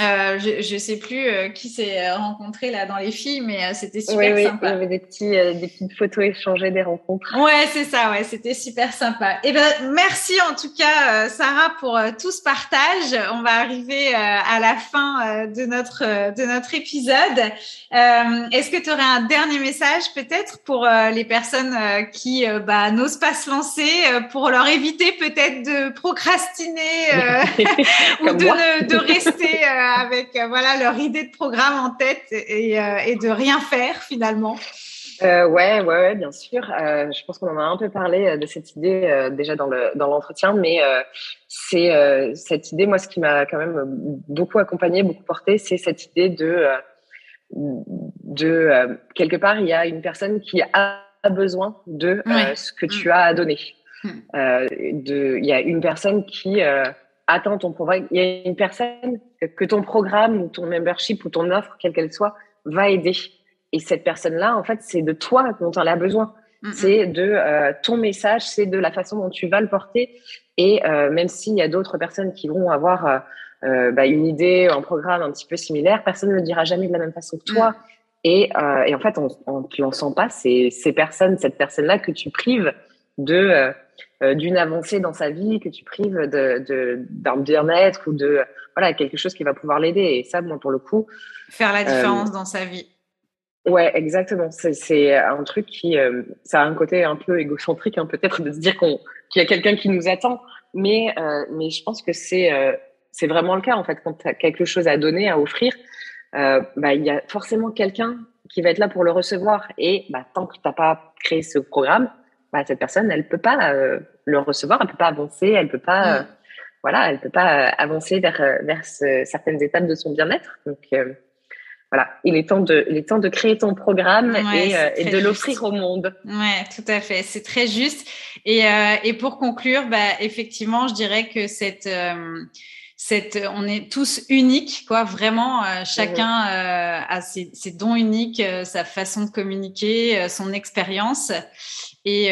Euh, je ne sais plus euh, qui s'est euh, rencontré là dans les filles, mais c'était super oui, sympa. Il y avait des petits, des petites photos échangées, des rencontres. Ouais, c'est ça. Ouais, c'était super sympa. Et eh ben, merci en tout cas, Sarah, pour tout ce partage. On va arriver à la fin de notre de notre épisode. Est-ce que tu aurais un dernier message peut-être pour les personnes qui bah, n'osent pas se lancer, pour leur éviter peut-être de procrastiner ou de, de rester euh, avec euh, voilà leur idée de programme en tête et, euh, et de rien faire finalement. Euh, ouais, ouais, ouais, bien sûr. Euh, je pense qu'on en a un peu parlé de cette idée euh, déjà dans le dans l'entretien, mais c'est cette idée, moi, ce qui m'a quand même beaucoup accompagné, beaucoup porté, c'est cette idée de de quelque part, il y a une personne qui a besoin de ce que tu mm. as à donner. Mm. il y a une personne qui attends ton programme. Il y a une personne que ton programme ou ton membership ou ton offre, quelle qu'elle soit, va aider. Et cette personne-là, en fait, c'est de toi dont elle a besoin. C'est de euh, ton message, c'est de la façon dont tu vas le porter. Et euh, même s'il y a d'autres personnes qui vont avoir euh, bah, une idée, un programme un petit peu similaire, personne ne le dira jamais de la même façon que toi. Et, euh, et en fait, on, on, tu en sens pas ces, ces personnes, cette personne-là que tu prives de euh, euh, d'une avancée dans sa vie, que tu prives de d'un bien-être ou de voilà quelque chose qui va pouvoir l'aider. Et ça, moi, pour le coup, faire la différence dans sa vie. Ouais, exactement. C'est un truc qui, ça a un côté un peu égocentrique, hein, peut-être de se dire qu'on qu'il y a quelqu'un qui nous attend, mais mais je pense que c'est c'est vraiment le cas en fait. Quand tu as quelque chose à donner, à offrir, euh, bah, il y a forcément quelqu'un qui va être là pour le recevoir. Et bah, tant que tu n'as pas créé ce programme, bah, cette personne, elle peut pas euh, le recevoir, elle peut pas avancer, elle peut pas, euh, voilà, elle peut pas avancer vers vers certaines étapes de son bien-être. Donc voilà, il est temps de, il est temps de créer ton programme et, et, de l'offrir au monde. Ouais, tout à fait, c'est très juste. Et, et pour conclure, bah, effectivement, je dirais que cette cette, on est tous uniques, quoi. Vraiment, euh, chacun euh, a ses, ses, dons uniques, euh, sa façon de communiquer, son expérience. Et,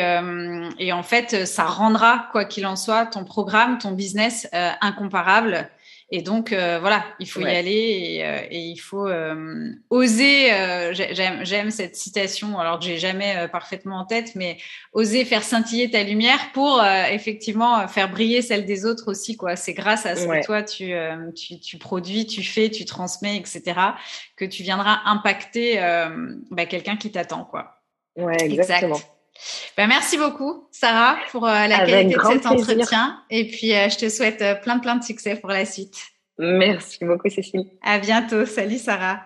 et, en fait, ça rendra, quoi qu'il en soit, ton programme, ton business incomparable. Et donc, euh, voilà, il faut y aller et, euh, et, il faut euh, oser. J'aime cette citation, alors que j'ai jamais parfaitement en tête, mais oser faire scintiller ta lumière pour effectivement faire briller celle des autres aussi. quoi. C'est grâce à ce que toi, tu, tu, tu, produis, tu fais, tu transmets, etc., que tu viendras impacter bah, quelqu'un qui t'attend. quoi. Ouais, exactement. Ben, merci beaucoup, Sarah, pour euh, la qualité de cet entretien. Et puis, euh, je te souhaite euh, plein, plein de succès pour la suite. Merci beaucoup, Cécile. À bientôt. Salut, Sarah.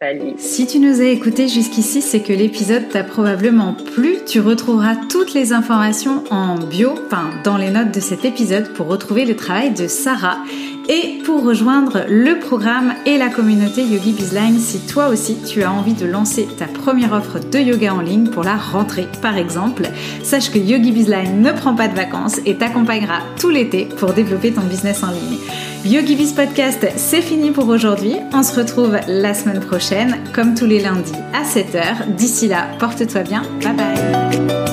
Salut. Si tu nous as écoutés jusqu'ici, c'est que l'épisode t'a probablement plu. Tu retrouveras toutes les informations en bio, enfin, dans les notes de cet épisode pour retrouver le travail de Sarah et pour rejoindre le programme et la communauté Yogi Bizline si toi aussi tu as envie de lancer ta première offre de yoga en ligne pour la rentrée par exemple. Sache que Yogi Bizline ne prend pas de vacances et t'accompagnera tout l'été pour développer ton business en ligne. Yogi Biz Podcast, c'est fini pour aujourd'hui. On se retrouve la semaine prochaine, comme tous les lundis à 7h. D'ici là, porte-toi bien. Bye bye.